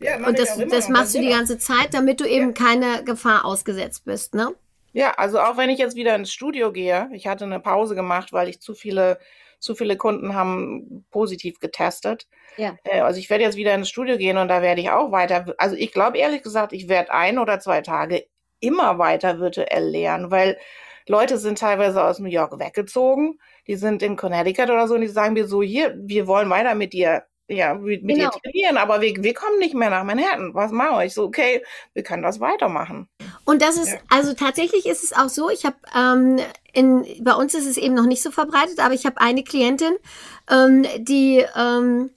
Ja, und das, das machst du die ganze Zeit, damit du eben ja. keine Gefahr ausgesetzt bist, ne? Ja, also auch wenn ich jetzt wieder ins Studio gehe, ich hatte eine Pause gemacht, weil ich zu viele, zu viele Kunden haben positiv getestet. Ja. Äh, also ich werde jetzt wieder ins Studio gehen und da werde ich auch weiter, also ich glaube ehrlich gesagt, ich werde ein oder zwei Tage immer weiter virtuell lernen, weil Leute sind teilweise aus New York weggezogen, die sind in Connecticut oder so und die sagen mir so, hier, wir wollen weiter mit dir ja, mit, mit genau. ihr trainieren, aber wir, wir kommen nicht mehr nach Manhattan. Was machen Ich so, okay, wir können das weitermachen. Und das ist, ja. also tatsächlich ist es auch so, ich habe, ähm, in, bei uns ist es eben noch nicht so verbreitet, aber ich habe eine Klientin, ähm, die, ähm,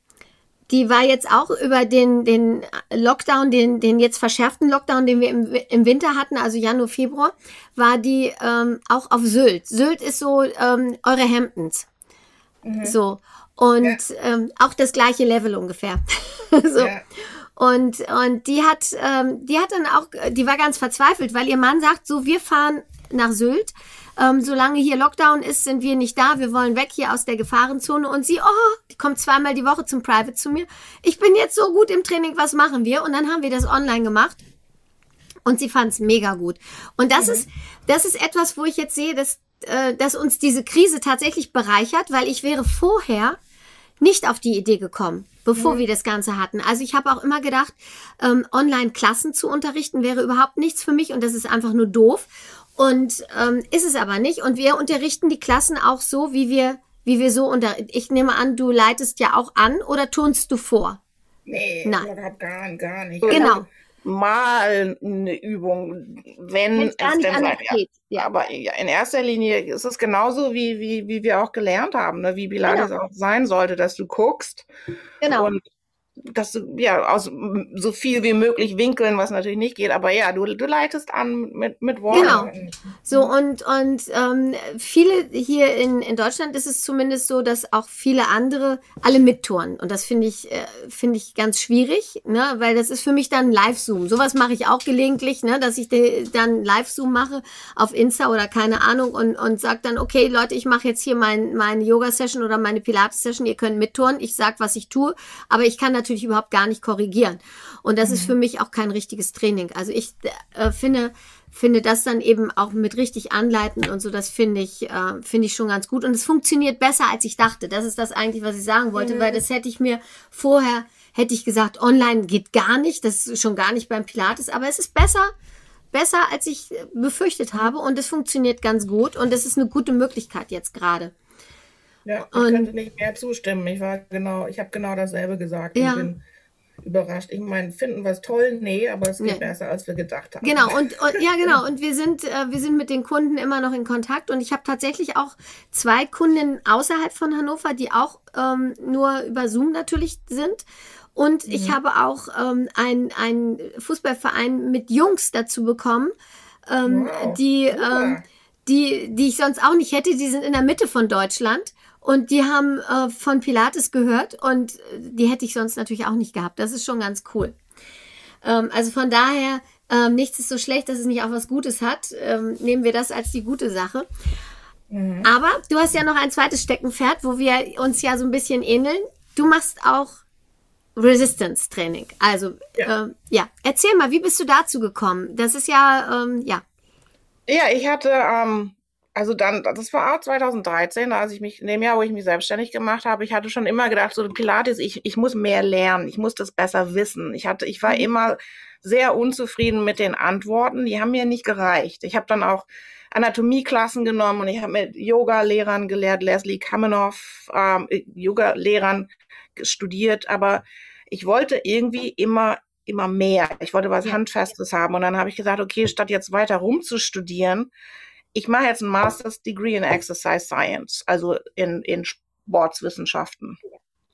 die war jetzt auch über den, den Lockdown, den, den jetzt verschärften Lockdown, den wir im, im Winter hatten, also Januar, Februar, war die ähm, auch auf Sylt. Sylt ist so ähm, eure Hemdens. Mhm. So. Und ja. ähm, auch das gleiche Level ungefähr. [LAUGHS] so. Ja. Und, und die hat, ähm, die hat dann auch, die war ganz verzweifelt, weil ihr Mann sagt, so, wir fahren nach Sylt. Ähm, solange hier Lockdown ist, sind wir nicht da. Wir wollen weg hier aus der Gefahrenzone. Und sie, oh, die kommt zweimal die Woche zum Private zu mir. Ich bin jetzt so gut im Training, was machen wir? Und dann haben wir das online gemacht. Und sie fand es mega gut. Und das mhm. ist, das ist etwas, wo ich jetzt sehe, dass, äh, dass uns diese Krise tatsächlich bereichert, weil ich wäre vorher nicht auf die Idee gekommen, bevor mhm. wir das Ganze hatten. Also ich habe auch immer gedacht, ähm, Online-Klassen zu unterrichten wäre überhaupt nichts für mich und das ist einfach nur doof. Und ähm, ist es aber nicht. Und wir unterrichten die Klassen auch so, wie wir, wie wir so unter. Ich nehme an, du leitest ja auch an oder turnst du vor? Nee, Nein. überhaupt gar, gar nicht. Genau mal eine Übung, wenn Wenn's es denn geht. Ja. Aber in erster Linie ist es genauso, wie, wie, wie wir auch gelernt haben, ne? wie Pilates genau. auch sein sollte, dass du guckst genau. und dass du ja aus so viel wie möglich winkeln, was natürlich nicht geht, aber ja, du, du leitest an mit, mit Worten. Genau. So und, und ähm, viele hier in, in Deutschland ist es zumindest so, dass auch viele andere alle mittouren. Und das finde ich, äh, finde ich ganz schwierig, ne? weil das ist für mich dann Live-Zoom. Sowas mache ich auch gelegentlich, ne? dass ich dann Live-Zoom mache auf Insta oder keine Ahnung und, und sage dann, okay, Leute, ich mache jetzt hier mein, meine Yoga-Session oder meine Pilates-Session, ihr könnt mittouren, ich sag, was ich tue, aber ich kann natürlich überhaupt gar nicht korrigieren. Und das mhm. ist für mich auch kein richtiges Training. Also ich äh, finde, finde das dann eben auch mit richtig anleiten und so, das finde ich, äh, finde ich schon ganz gut. Und es funktioniert besser, als ich dachte. Das ist das eigentlich, was ich sagen wollte, mhm. weil das hätte ich mir vorher, hätte ich gesagt, online geht gar nicht. Das ist schon gar nicht beim Pilates, aber es ist besser, besser, als ich befürchtet habe. Und es funktioniert ganz gut. Und es ist eine gute Möglichkeit jetzt gerade. Ja, ich und, könnte nicht mehr zustimmen. Ich war genau, ich habe genau dasselbe gesagt. Ja. Ich bin überrascht. Ich meine, finden wir es toll? Nee, aber es geht nee. besser, als wir gedacht haben. Genau, und, und ja, genau. [LAUGHS] Und wir sind, äh, wir sind mit den Kunden immer noch in Kontakt. Und ich habe tatsächlich auch zwei Kunden außerhalb von Hannover, die auch ähm, nur über Zoom natürlich sind. Und mhm. ich habe auch ähm, einen Fußballverein mit Jungs dazu bekommen, ähm, wow. die, ähm, die, die ich sonst auch nicht hätte. Die sind in der Mitte von Deutschland. Und die haben äh, von Pilates gehört und die hätte ich sonst natürlich auch nicht gehabt. Das ist schon ganz cool. Ähm, also von daher, ähm, nichts ist so schlecht, dass es nicht auch was Gutes hat. Ähm, nehmen wir das als die gute Sache. Mhm. Aber du hast ja noch ein zweites Steckenpferd, wo wir uns ja so ein bisschen ähneln. Du machst auch Resistance Training. Also ja, ähm, ja. erzähl mal, wie bist du dazu gekommen? Das ist ja, ähm, ja. Ja, ich hatte ähm, also dann, das war auch 2013, als ich mich, in dem Jahr, wo ich mich selbstständig gemacht habe, ich hatte schon immer gedacht, so Pilates, ich, ich muss mehr lernen, ich muss das besser wissen. Ich hatte, ich war mhm. immer sehr unzufrieden mit den Antworten, die haben mir nicht gereicht. Ich habe dann auch Anatomieklassen genommen und ich habe mit Yoga-Lehrern gelehrt, Leslie Kamenoff, ähm, Yoga-Lehrern studiert, aber ich wollte irgendwie immer immer mehr. Ich wollte was Handfestes haben. Und dann habe ich gesagt, okay, statt jetzt weiter rumzustudieren, ich mache jetzt ein Master's Degree in Exercise Science, also in, in Sportswissenschaften.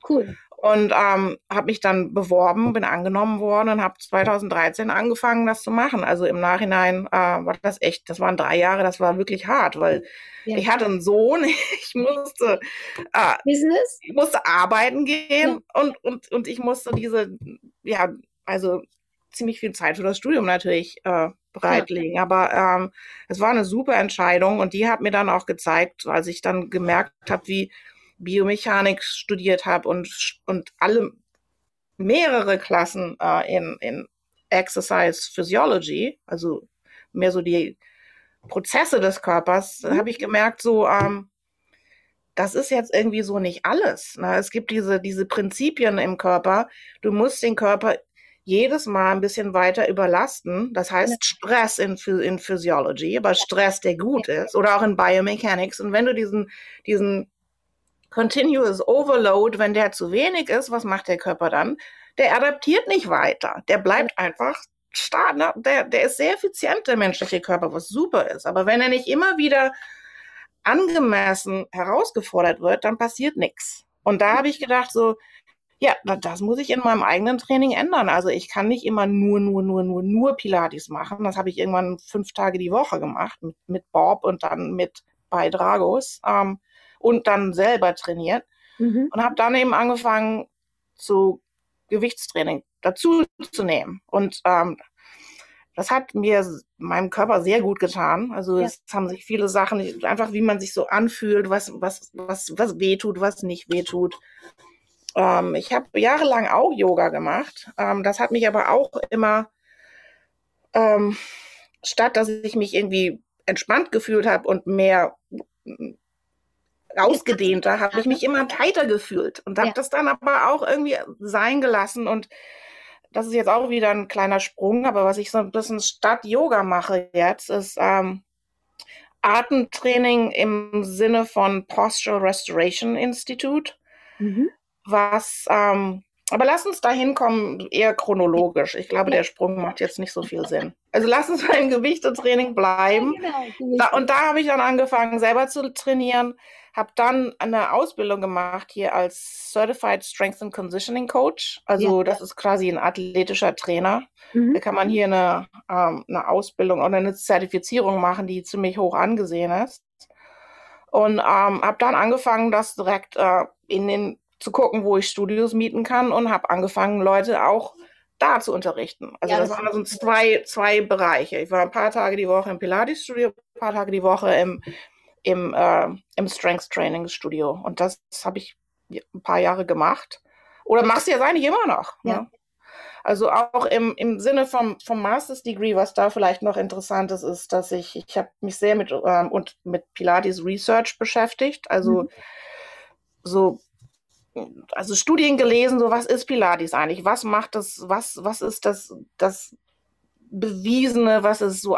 Cool. Und ähm, habe mich dann beworben, bin angenommen worden und habe 2013 angefangen, das zu machen. Also im Nachhinein äh, war das echt, das waren drei Jahre, das war wirklich hart, weil ja. ich hatte einen Sohn, [LAUGHS] ich musste äh, Business, ich musste arbeiten gehen ja. und, und, und ich musste diese, ja, also ziemlich viel Zeit für das Studium natürlich äh, bereitlegen. Ja. Aber ähm, es war eine super Entscheidung und die hat mir dann auch gezeigt, als ich dann gemerkt habe, wie Biomechanik studiert habe und, und alle mehrere Klassen äh, in, in Exercise Physiology, also mehr so die Prozesse des Körpers, mhm. habe ich gemerkt, so, ähm, das ist jetzt irgendwie so nicht alles. Ne? Es gibt diese, diese Prinzipien im Körper. Du musst den Körper jedes Mal ein bisschen weiter überlasten. Das heißt Stress in, in Physiology, aber Stress, der gut ist, oder auch in Biomechanics. Und wenn du diesen, diesen Continuous Overload, wenn der zu wenig ist, was macht der Körper dann? Der adaptiert nicht weiter. Der bleibt einfach stark. Ne? Der, der ist sehr effizient, der menschliche Körper, was super ist. Aber wenn er nicht immer wieder angemessen herausgefordert wird, dann passiert nichts. Und da habe ich gedacht, so, Ja, das muss ich in meinem eigenen Training ändern. Also ich kann nicht immer nur, nur, nur, nur, nur Pilates machen. Das habe ich irgendwann fünf Tage die Woche gemacht mit, mit Bob und dann mit bei Dragos ähm, und dann selber trainiert mhm. und habe dann eben angefangen zu Gewichtstraining dazu zu nehmen. Und ähm, das hat mir meinem Körper sehr gut getan. Also ja. es haben sich viele Sachen, einfach wie man sich so anfühlt, was, was, was, was wehtut, was nicht wehtut. Ähm, ich habe jahrelang auch Yoga gemacht. Ähm, das hat mich aber auch immer, ähm, statt dass ich mich irgendwie entspannt gefühlt habe und mehr ausgedehnter, habe ich mich immer tighter gefühlt und habe ja. das dann aber auch irgendwie sein gelassen und das ist jetzt auch wieder ein kleiner Sprung, aber was ich so ein bisschen statt Yoga mache jetzt, ist ähm, Atemtraining im Sinne von Postural Restoration Institute, mhm. Was ähm, aber lass uns da hinkommen, eher chronologisch. Ich glaube, der Sprung macht jetzt nicht so viel Sinn. Also lass uns beim Gewichtetraining bleiben. Ja, genau, da, und da habe ich dann angefangen, selber zu trainieren habe dann eine Ausbildung gemacht hier als Certified Strength and Conditioning Coach. Also ja. das ist quasi ein athletischer Trainer. Mhm. Da kann man hier eine, ähm, eine Ausbildung oder eine Zertifizierung machen, die ziemlich hoch angesehen ist. Und ähm, habe dann angefangen, das direkt äh, in den zu gucken, wo ich Studios mieten kann und habe angefangen, Leute auch da zu unterrichten. Also ja, das, das waren so zwei, zwei Bereiche. Ich war ein paar Tage die Woche im Pilates-Studio, ein paar Tage die Woche im im, äh, im Strength Training Studio. Und das habe ich ein paar Jahre gemacht. Oder machst du jetzt eigentlich immer noch. Ne? Ja. Ne? Also auch im, im Sinne vom, vom Master's Degree, was da vielleicht noch interessant ist, ist, dass ich, ich habe mich sehr mit, ähm, und mit Pilates Research beschäftigt. Also mhm. so also Studien gelesen, so was ist Pilates eigentlich? Was macht das, was, was ist das, das Bewiesene, was es so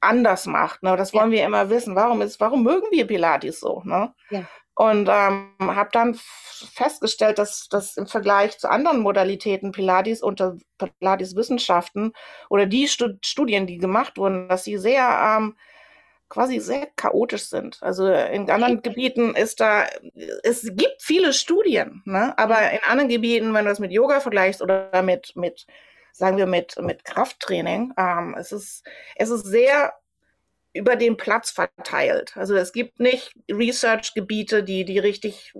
anders macht. Ne? Das wollen ja. wir immer wissen. Warum ist, warum mögen wir Pilates so? Ne? Ja. Und ähm, habe dann festgestellt, dass das im Vergleich zu anderen Modalitäten Pilates unter Pilates-Wissenschaften oder die Stud Studien, die gemacht wurden, dass sie sehr ähm, quasi sehr chaotisch sind. Also in anderen Gebieten ist da, es gibt viele Studien, ne? aber in anderen Gebieten, wenn du das mit Yoga vergleichst oder mit, mit sagen wir mit, mit Krafttraining. Ähm, es, ist, es ist sehr über den Platz verteilt. Also es gibt nicht Research-Gebiete, die, die richtig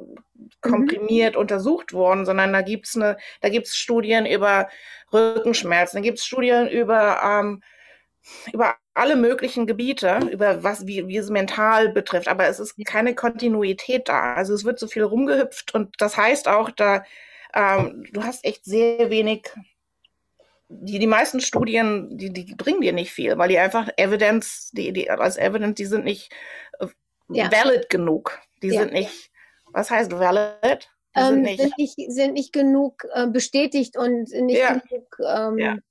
komprimiert mhm. untersucht wurden, sondern da gibt's eine, da gibt's Studien über Rückenschmerzen, da gibt's Studien über, ähm, über alle möglichen Gebiete, über was, wie, wie es mental betrifft, aber es ist keine Kontinuität da. Also es wird so viel rumgehüpft und das heißt auch, da, ähm, du hast echt sehr wenig die, die meisten Studien, die, die bringen dir nicht viel, weil die einfach Evidence, die, die als Evidence, die sind nicht äh, ja. valid genug. Die ja. sind nicht, was heißt valid? Die ähm, sind, nicht, sind, nicht, sind nicht genug äh, bestätigt und nicht ja. genug. Ähm.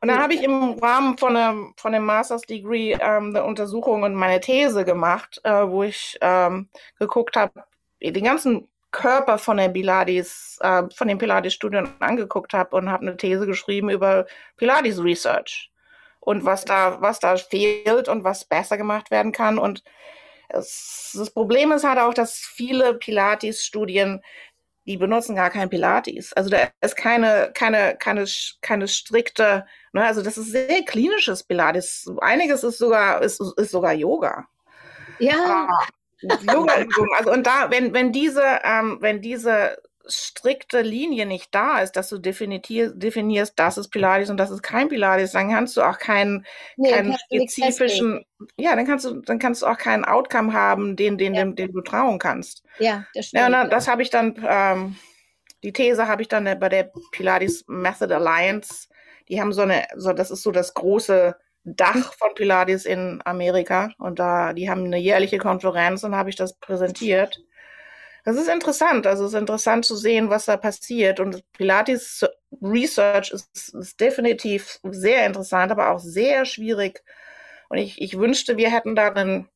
Und dann habe ich im Rahmen von einem, von dem Master's Degree ähm, eine Untersuchung und meine These gemacht, äh, wo ich ähm, geguckt habe, den ganzen Körper von den Pilates, äh, von den Pilates-Studien angeguckt habe und habe eine These geschrieben über Pilates Research und was da, was da fehlt und was besser gemacht werden kann. Und es, das Problem ist halt auch, dass viele Pilates-Studien, die benutzen gar kein Pilates. Also da ist keine, keine, keine, keine strikte, ne, also das ist sehr klinisches Pilates. Einiges ist sogar, ist, ist sogar Yoga. Ja. Ah, Yoga-Übung. Also und da, wenn, wenn diese, ähm, wenn diese strikte Linie nicht da ist, dass du definierst, das ist Pilates und das ist kein Pilates, dann kannst du auch keinen, nee, keinen spezifischen, ja, dann kannst du, dann kannst du auch keinen Outcome haben, den, den, ja. den, den du trauen kannst. Ja, das stimmt. Ja, dann, das habe ich dann, ähm, die These habe ich dann bei der Pilates Method Alliance. Die haben so eine, so das ist so das große Dach von Pilates in Amerika und da, die haben eine jährliche Konferenz und habe ich das präsentiert. Das ist interessant, also es ist interessant zu sehen, was da passiert. Und Pilates Research ist, ist definitiv sehr interessant, aber auch sehr schwierig. Und ich, ich wünschte, wir hätten da einen,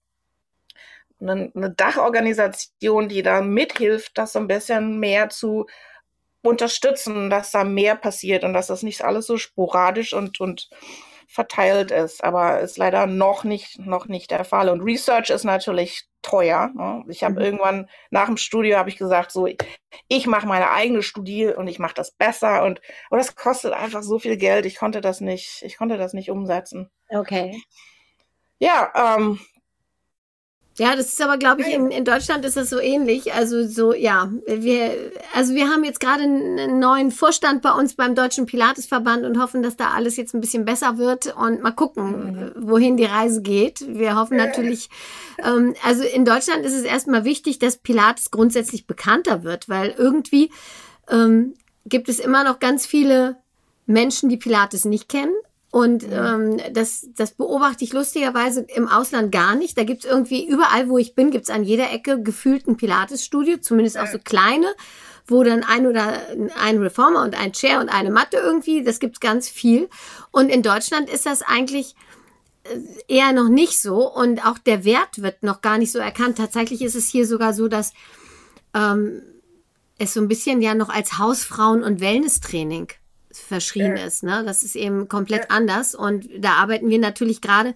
eine, eine Dachorganisation, die da mithilft, das so ein bisschen mehr zu unterstützen, dass da mehr passiert und dass das nicht alles so sporadisch und, und verteilt ist, aber ist leider noch nicht, noch nicht der Fall. Und Research ist natürlich teuer. Ne? Ich habe mhm. irgendwann nach dem Studio habe ich gesagt, so ich mache meine eigene Studie und ich mache das besser und und das kostet einfach so viel Geld. Ich konnte das nicht, ich konnte das nicht umsetzen. Okay. Ja, ähm, ja, das ist aber, glaube ich, in, in Deutschland ist das so ähnlich. Also so, ja, wir, also wir haben jetzt gerade einen neuen Vorstand bei uns beim Deutschen Pilatesverband und hoffen, dass da alles jetzt ein bisschen besser wird und mal gucken, mhm. wohin die Reise geht. Wir hoffen natürlich, ähm, also in Deutschland ist es erstmal wichtig, dass Pilates grundsätzlich bekannter wird, weil irgendwie ähm, gibt es immer noch ganz viele Menschen, die Pilates nicht kennen und ähm, das, das beobachte ich lustigerweise im Ausland gar nicht. Da gibt's irgendwie, überall wo ich bin, gibt's an jeder Ecke gefühlt ein Pilates-Studio, zumindest auch so kleine, wo dann ein oder ein Reformer und ein Chair und eine Matte irgendwie, das gibt's ganz viel. Und in Deutschland ist das eigentlich äh, eher noch nicht so und auch der Wert wird noch gar nicht so erkannt. Tatsächlich ist es hier sogar so, dass ähm, es so ein bisschen ja noch als Hausfrauen- und Wellness-Training verschrien ja. ist. Ne? Das ist eben komplett ja. anders. Und da arbeiten wir natürlich gerade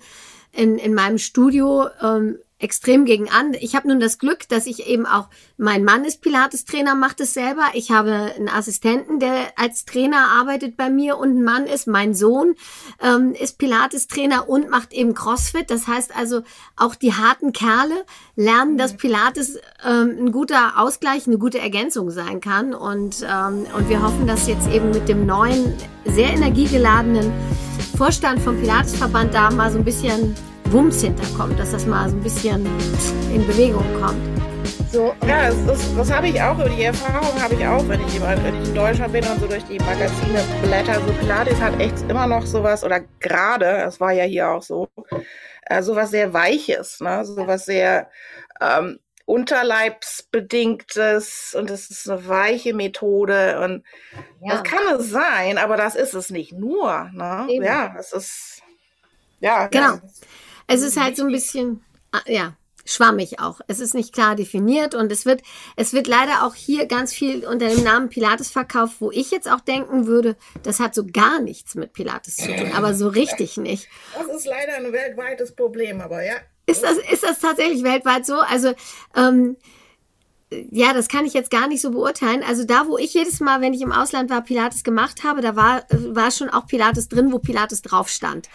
in, in meinem Studio ähm, extrem gegen an. Ich habe nun das Glück, dass ich eben auch, mein Mann ist Pilates-Trainer, macht es selber. Ich habe einen Assistenten, der als Trainer arbeitet bei mir und ein Mann ist. Mein Sohn ähm, ist Pilates-Trainer und macht eben CrossFit. Das heißt also, auch die harten Kerle lernen, dass mhm. Pilates ähm, ein guter Ausgleich, eine gute Ergänzung sein kann. Und, ähm, und wir hoffen, dass jetzt eben mit dem neuen, sehr energiegeladenen Vorstand vom Pilatesverband da mal so ein bisschen Wumms hinterkommt, dass das mal so ein bisschen in Bewegung kommt. So, ja, das, das, das habe ich auch, die Erfahrung habe ich auch, wenn ich, wenn ich in Deutschland bin und so durch die Magazine blätter. So Pilates hat echt immer noch sowas, oder gerade, das war ja hier auch so, äh, sowas sehr Weiches, ne? sowas sehr ähm, Unterleibsbedingtes und es ist eine weiche Methode und ja. das kann es sein, aber das ist es nicht nur. Ne? Ja, es ist, ja. Genau. Ja. Es ist halt so ein bisschen, ah, ja, schwammig auch. Es ist nicht klar definiert und es wird, es wird leider auch hier ganz viel unter dem Namen Pilates verkauft, wo ich jetzt auch denken würde, das hat so gar nichts mit Pilates zu tun, aber so richtig nicht. Das ist leider ein weltweites Problem, aber ja. Ist das, ist das tatsächlich weltweit so? Also, ähm, ja, das kann ich jetzt gar nicht so beurteilen. Also da, wo ich jedes Mal, wenn ich im Ausland war, Pilates gemacht habe, da war, war schon auch Pilates drin, wo Pilates drauf stand.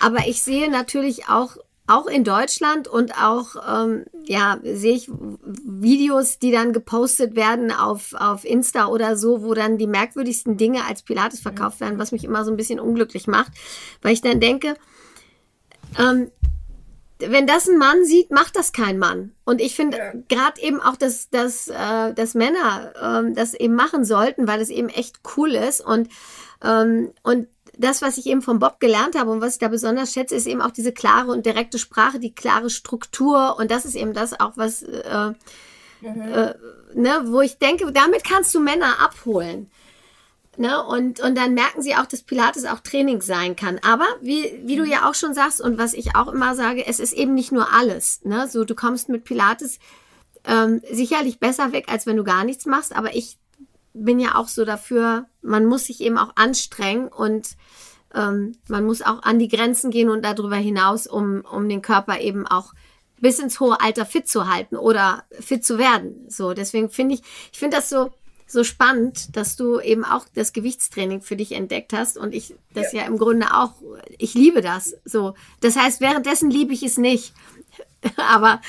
Aber ich sehe natürlich auch, auch in Deutschland und auch, ähm, ja, sehe ich Videos, die dann gepostet werden auf, auf Insta oder so, wo dann die merkwürdigsten Dinge als Pilates verkauft werden, was mich immer so ein bisschen unglücklich macht, weil ich dann denke, ähm, wenn das ein Mann sieht, macht das kein Mann. Und ich finde ja. gerade eben auch, dass, dass, äh, dass Männer ähm, das eben machen sollten, weil es eben echt cool ist. Und, ähm, und das, was ich eben von Bob gelernt habe und was ich da besonders schätze, ist eben auch diese klare und direkte Sprache, die klare Struktur. Und das ist eben das auch, was, äh, mhm. äh, ne, wo ich denke, damit kannst du Männer abholen. Ne? Und, und dann merken sie auch, dass Pilates auch Training sein kann. Aber wie, wie du ja auch schon sagst und was ich auch immer sage, es ist eben nicht nur alles. Ne? So, du kommst mit Pilates ähm, sicherlich besser weg, als wenn du gar nichts machst. Aber ich bin ja auch so dafür, man muss sich eben auch anstrengen und ähm, man muss auch an die Grenzen gehen und darüber hinaus, um, um den Körper eben auch bis ins hohe Alter fit zu halten oder fit zu werden. So, deswegen finde ich, ich finde das so, so spannend, dass du eben auch das Gewichtstraining für dich entdeckt hast und ich das ja, ja im Grunde auch, ich liebe das so. Das heißt, währenddessen liebe ich es nicht. [LAUGHS] aber,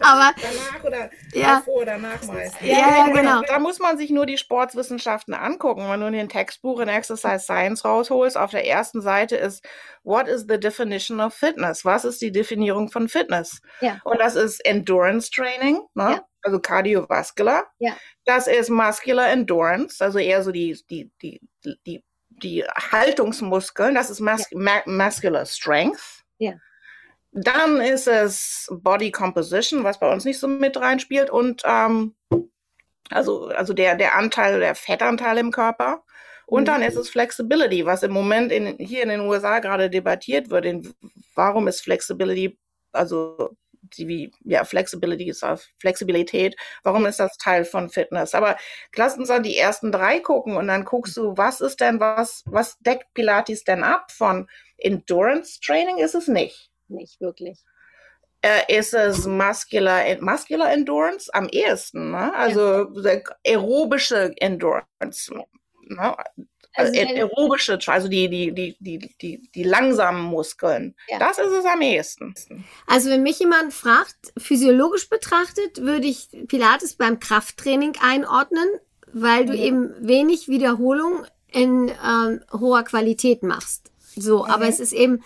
aber danach oder ja, davor oder danach meist. Ja, ja, genau. Da muss man sich nur die Sportswissenschaften angucken. Wenn du in den Textbuch in Exercise Science rausholst, auf der ersten Seite ist What is the definition of fitness? Was ist die Definierung von Fitness? Ja. Und das ist Endurance Training. Ne? Also cardiovascular. Ja. Das ist Muscular Endurance, also eher so die, die, die, die, die Haltungsmuskeln. Das ist mus ja. Muscular Strength. Ja. Dann ist es Body Composition, was bei uns nicht so mit reinspielt. Und ähm, also, also der, der Anteil, der Fettanteil im Körper. Und dann ist es Flexibility, was im Moment in, hier in den USA gerade debattiert wird. In, warum ist Flexibility, also die, ja, Flexibility ist Flexibilität. Warum ist das Teil von Fitness? Aber lass uns an die ersten drei gucken und dann guckst du, was ist denn was, was deckt Pilates denn ab? Von Endurance Training ist es nicht. Nicht wirklich. äh, ist es Muscular, Muscular Endurance am ehesten, ne? also ja. aerobische Endurance. Ne? Also, also aerobische, also die, die, die, die, die, die langsamen Muskeln. Ja. Das ist es am ehesten. Also wenn mich jemand fragt, physiologisch betrachtet, würde ich Pilates beim Krafttraining einordnen, weil du mhm. eben wenig Wiederholung in ähm, hoher Qualität machst. So, mhm. aber es ist eben,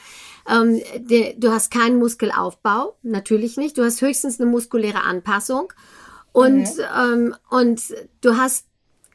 ähm, de, du hast keinen Muskelaufbau, natürlich nicht. Du hast höchstens eine muskuläre Anpassung. Und, mhm. ähm, und du hast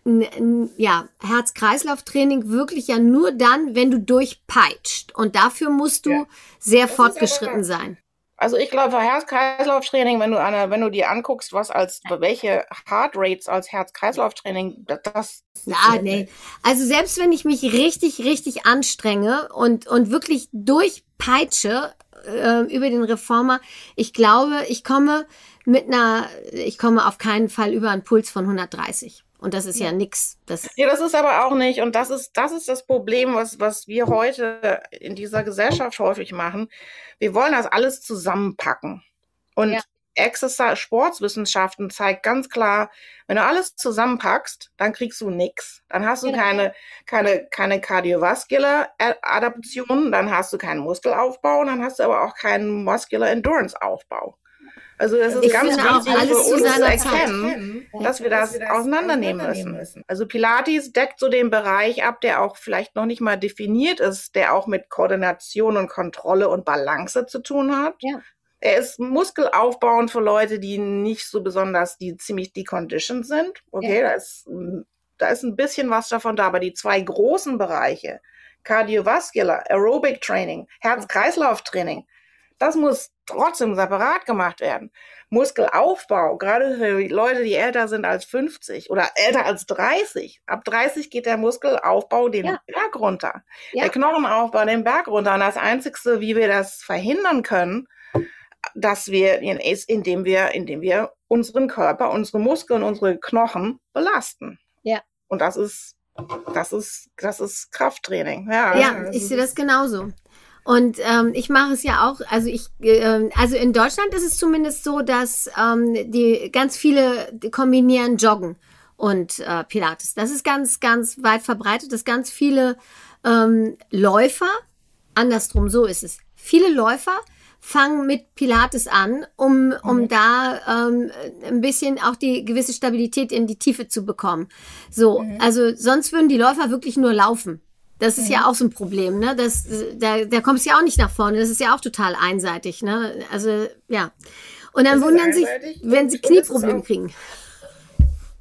ja, Herz-Kreislauf-Training wirklich ja nur dann, wenn du durchpeitscht. Und dafür musst du ja. sehr das fortgeschritten sein. Also ich glaube, Herz-Kreislauf-Training, wenn du eine, wenn du dir anguckst, was als welche Heart Rates als Herz-Kreislauf-Training, das, das Ja, nee. Also selbst wenn ich mich richtig, richtig anstrenge und, und wirklich durchpeitsche äh, über den Reformer, ich glaube, ich komme mit einer, ich komme auf keinen Fall über einen Puls von 130. Und das ist ja, ja nix. Das ja, das ist aber auch nicht. Und das ist, das ist das Problem, was, was wir heute in dieser Gesellschaft häufig machen. Wir wollen das alles zusammenpacken. Und ja. Exercise, Sportswissenschaften zeigt ganz klar, wenn du alles zusammenpackst, dann kriegst du nix. Dann hast du genau. keine, keine, keine kardiovaskular Adaption, dann hast du keinen Muskelaufbau, dann hast du aber auch keinen Muscular Endurance Aufbau. Also es ist ich ganz wichtig für uns zu erkennen, Zeit. dass wir das, dass wir das auseinandernehmen, müssen. müssen. Also Pilates deckt so den Bereich ab, der auch vielleicht noch nicht mal definiert ist, der auch mit Koordination und Kontrolle und Balance zu tun hat. Ja. Er ist muskelaufbauend für Leute, die nicht so besonders, die ziemlich deconditioned sind. Okay, ja. da ist, da ist ein bisschen was davon da, aber die zwei großen Bereiche, Cardiovascular, Aerobic Training, Herz-Kreislauf-Training, das muss trotzdem separat gemacht werden. Muskelaufbau, gerade für Leute, die älter sind als 50 oder älter als 30. Ab 30 geht der Muskelaufbau den ja. Berg runter. Ja. Der Knochenaufbau den Berg runter. Und das Einzige, wie wir das verhindern können, dass wir, ist, indem wir, indem wir unseren Körper, unsere Muskeln, unsere Knochen belasten. Ja. Und das ist, das ist, das ist Krafttraining. Ja, ja ich sehe das genauso. Und ähm, ich mache es ja auch, also ich, äh, also in Deutschland ist es zumindest so, dass ähm, die ganz viele kombinieren Joggen und äh, Pilates. Das ist ganz, ganz weit verbreitet, dass ganz viele ähm, Läufer, andersrum, so ist es. Viele Läufer fangen mit Pilates an, um, um mhm. da ähm, ein bisschen auch die gewisse Stabilität in die Tiefe zu bekommen. So, mhm. also sonst würden die Läufer wirklich nur laufen. Das ist ja, ja auch so ein Problem, ne? Das, da, da kommst du ja auch nicht nach vorne. Das ist ja auch total einseitig, ne? Also, ja. Und dann wundern sich, wenn sie Knieprobleme kriegen.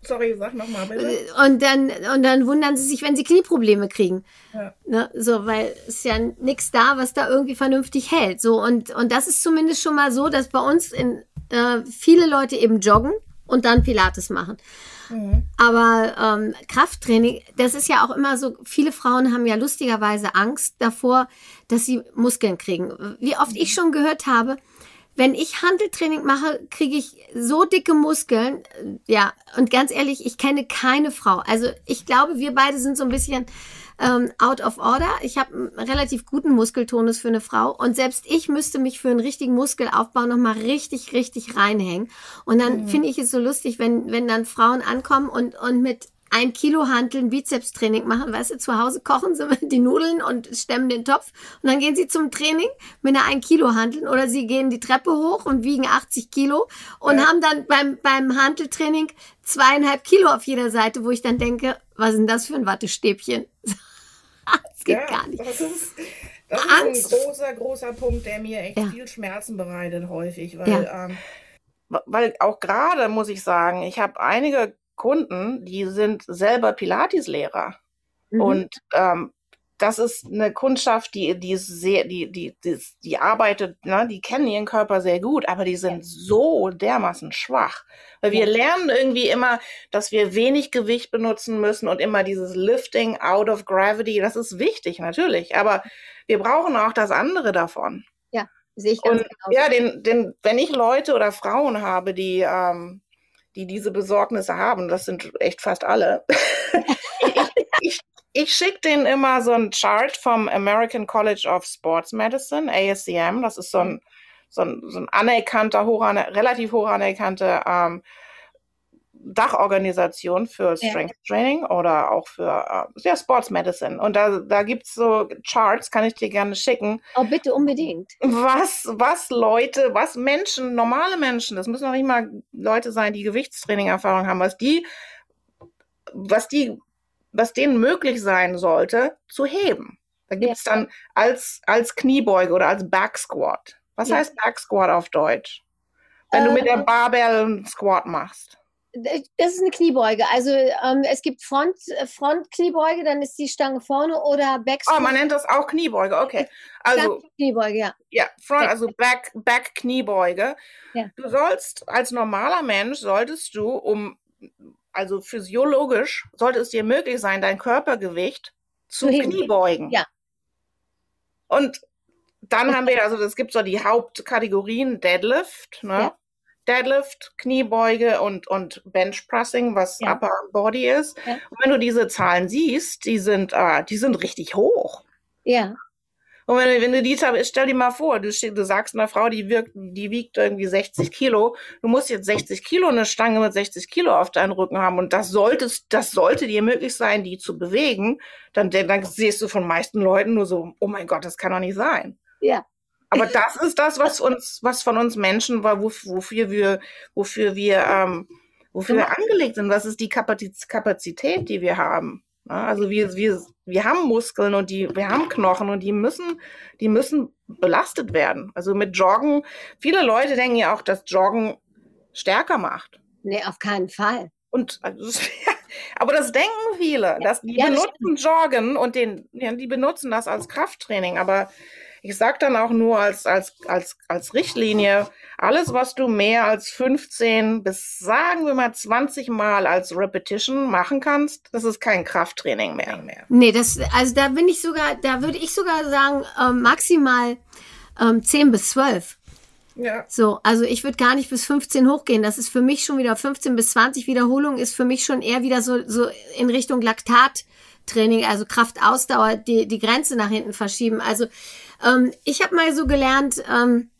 Sorry, sag nochmal bitte. Und dann, und dann wundern sie sich, wenn sie Knieprobleme kriegen. Ja. Ne? So, weil es ist ja nichts da, was da irgendwie vernünftig hält. So, und, und das ist zumindest schon mal so, dass bei uns in, äh, viele Leute eben joggen und dann Pilates machen. Mhm. Aber ähm, Krafttraining, das ist ja auch immer so, viele Frauen haben ja lustigerweise Angst davor, dass sie Muskeln kriegen. Wie oft ich schon gehört habe, wenn ich Handeltraining mache, kriege ich so dicke Muskeln. Ja, und ganz ehrlich, ich kenne keine Frau. Also ich glaube, wir beide sind so ein bisschen ähm, out of order. Ich habe einen relativ guten Muskeltonus für eine Frau und selbst ich müsste mich für einen richtigen Muskelaufbau nochmal richtig, richtig reinhängen. Und dann mhm. finde ich es so lustig, wenn, wenn dann Frauen ankommen und, und mit ein Kilo Hanteln Bizepstraining machen, weißt du, zu Hause kochen sie [LAUGHS] die Nudeln und stemmen den Topf und dann gehen sie zum Training mit einer ein Kilo Hanteln oder sie gehen die Treppe hoch und wiegen 80 Kilo und ja. haben dann beim, beim Hanteltraining zweieinhalb Kilo auf jeder Seite, wo ich dann denke, was ist denn das für ein Wattestäbchen? [LAUGHS] das geht ja, gar nicht. Das ist, das ist ein großer, großer Punkt, der mir echt ja. viel Schmerzen bereitet häufig, weil, ja. ähm, weil auch gerade muss ich sagen, ich habe einige Kunden, die sind selber Pilates-Lehrer mhm. und ähm, das ist eine Kundschaft, die, die ist sehr, die, die, die, die arbeitet, ne, die kennen ihren Körper sehr gut, aber die sind so dermaßen schwach. Weil wir lernen irgendwie immer, dass wir wenig Gewicht benutzen müssen und immer dieses Lifting out of gravity, das ist wichtig, natürlich. Aber wir brauchen auch das andere davon. Ja, sehe ich ganz und, genau. Ja, den, den, wenn ich Leute oder Frauen habe, die, ähm, die diese Besorgnisse haben, das sind echt fast alle. [LAUGHS] ich, ich, ich schicke denen immer so ein Chart vom American College of Sports Medicine, ASCM. Das ist so ein, so ein, so ein anerkannter, hoch, relativ hoch anerkannter ähm, Dachorganisation für Strength. Training oder auch für äh, ja, Sports Medicine. Und da, da gibt's so Charts, kann ich dir gerne schicken. Oh, bitte unbedingt. Was, was Leute, was Menschen, normale Menschen, das müssen auch nicht mal Leute sein, die Gewichtstraining-Erfahrung haben, was die, was die, was denen möglich sein sollte, zu heben. Da gibt's ja. dann als, als Kniebeuge oder als Back Squat. Was ja. heißt Back Squat auf Deutsch? Wenn äh, du mit der ähm, Barbell einen Squat machst das ist eine Kniebeuge. Also ähm, es gibt Front, äh, Frontkniebeuge, dann ist die Stange vorne oder Back. Oh, man nennt das auch Kniebeuge, okay. Also Kniebeuge, ja. Ja, Front, also Back, Back Kniebeuge. Ja. Du sollst als normaler Mensch solltest du um also physiologisch sollte es dir möglich sein, dein Körpergewicht zu, zu Kniebeugen. Ja. Und dann haben wir, also es gibt so die Hauptkategorien Deadlift, ne? Ja. Deadlift, Kniebeuge und, und Benchpressing, was ja. Upper Body ist. Ja. Und wenn du diese Zahlen siehst, die sind, äh, die sind richtig hoch. Ja. Und wenn du, wenn du die, stell dir mal vor, du, du sagst einer Frau, die wirkt, die wiegt irgendwie 60 Kilo, du musst jetzt 60 Kilo, eine Stange mit 60 Kilo auf deinen Rücken haben und das solltest, das sollte dir möglich sein, die zu bewegen, dann, dann siehst du von meisten Leuten nur so, oh mein Gott, das kann doch nicht sein. Ja. Aber das ist das, was uns, was von uns Menschen war, wofür wir, wofür wir, ähm, wofür wir angelegt sind. Das ist die Kapazität, die wir haben. Also wir, wir, wir haben Muskeln und die, wir haben Knochen und die müssen, die müssen belastet werden. Also mit Joggen, viele Leute denken ja auch, dass Joggen stärker macht. Nee, auf keinen Fall. Und also, aber das denken viele, dass die ja, benutzen Joggen und den, ja, die benutzen das als Krafttraining, aber ich sage dann auch nur als, als, als, als Richtlinie, alles, was du mehr als 15 bis sagen wir mal 20 Mal als Repetition machen kannst, das ist kein Krafttraining mehr. Nee, das, also da bin ich sogar, da würde ich sogar sagen, ähm, maximal ähm, 10 bis 12. Ja. So, also ich würde gar nicht bis 15 hochgehen. Das ist für mich schon wieder 15 bis 20 Wiederholungen, ist für mich schon eher wieder so, so in Richtung Laktattraining, also Kraftausdauer, die, die Grenze nach hinten verschieben. Also ähm, ich habe mal so gelernt, ähm,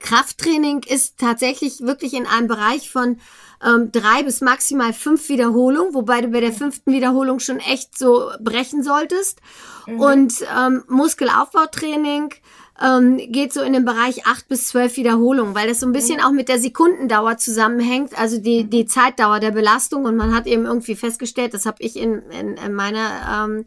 Krafttraining ist tatsächlich wirklich in einem Bereich von ähm, drei bis maximal fünf Wiederholungen, wobei du bei der fünften Wiederholung schon echt so brechen solltest. Mhm. Und ähm, Muskelaufbautraining ähm, geht so in den Bereich acht bis zwölf Wiederholungen, weil das so ein bisschen mhm. auch mit der Sekundendauer zusammenhängt, also die, die Zeitdauer der Belastung. Und man hat eben irgendwie festgestellt, das habe ich in, in, in meiner ähm,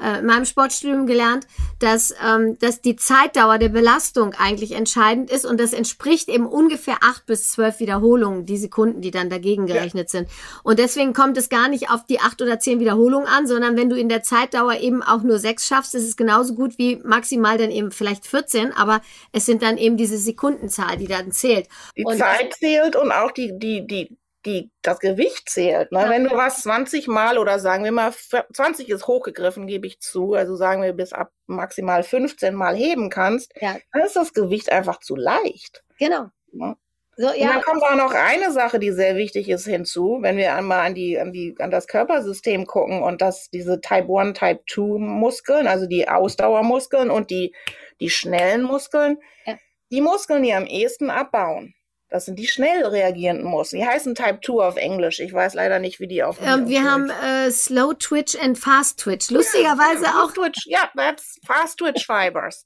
äh, in meinem Sportstudium gelernt, dass, ähm, dass die Zeitdauer der Belastung eigentlich entscheidend ist und das entspricht eben ungefähr acht bis zwölf Wiederholungen, die Sekunden, die dann dagegen gerechnet ja. sind. Und deswegen kommt es gar nicht auf die acht oder zehn Wiederholungen an, sondern wenn du in der Zeitdauer eben auch nur sechs schaffst, ist es genauso gut wie maximal dann eben vielleicht 14, aber es sind dann eben diese Sekundenzahl, die dann zählt. Die und Zeit zählt und auch die, die, die, die, das Gewicht zählt. Ne? Ja. Wenn du was 20 Mal oder sagen wir mal, 20 ist hochgegriffen, gebe ich zu, also sagen wir bis ab maximal 15 Mal heben kannst, ja. dann ist das Gewicht einfach zu leicht. Genau. Ne? So, ja. Und dann kommt auch noch eine Sache, die sehr wichtig ist hinzu, wenn wir einmal an die, an die, an das Körpersystem gucken und das, diese Type 1, Type 2 Muskeln, also die Ausdauermuskeln und die, die schnellen Muskeln, ja. die Muskeln, die am ehesten abbauen das sind die schnell reagierenden Muskeln. Die heißen Type 2 auf Englisch. Ich weiß leider nicht, wie die auf ähm, Wir haben äh, Slow Twitch and Fast Twitch. Lustigerweise ja, auch. Twitch, ja, that's Fast Twitch Fibers.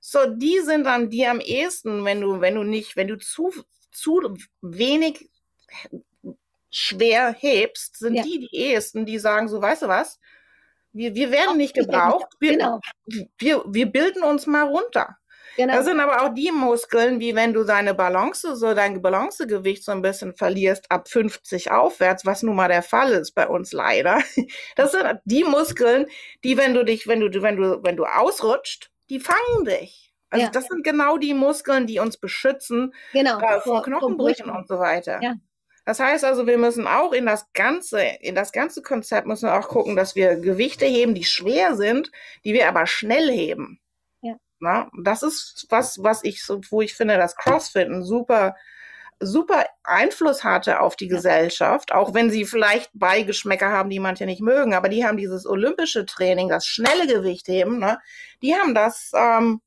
so, die sind dann die am ehesten, wenn du, wenn du nicht, wenn du zu, zu wenig schwer hebst, sind ja. die die ehesten, die sagen so, weißt du was? Wir, wir werden nicht gebraucht. Wir, genau. wir, wir bilden uns mal runter. Genau. Das sind aber auch die Muskeln, wie wenn du deine Balance, so dein Balancegewicht so ein bisschen verlierst ab 50 aufwärts, was nun mal der Fall ist bei uns leider. [LAUGHS] Das sind die Muskeln, die, wenn du dich, wenn du, wenn du, wenn du ausrutscht, die fangen dich. Also ja. das sind genau die Muskeln, die uns beschützen genau. äh, vor, Knochenbrüchen und so weiter. Ja. Das heißt also, wir müssen auch in das ganze, in das ganze Konzept müssen wir auch gucken, dass wir Gewichte heben, die schwer sind, die wir aber schnell heben. Na, das ist was, was ich so, wo ich finde, dass CrossFit ein super, super Einfluss hatte auf die Gesellschaft, auch wenn sie vielleicht Beigeschmäcker haben, die manche nicht mögen, aber die haben dieses olympische Training, das schnelle Gewichtheben, ne, die haben das, ähm,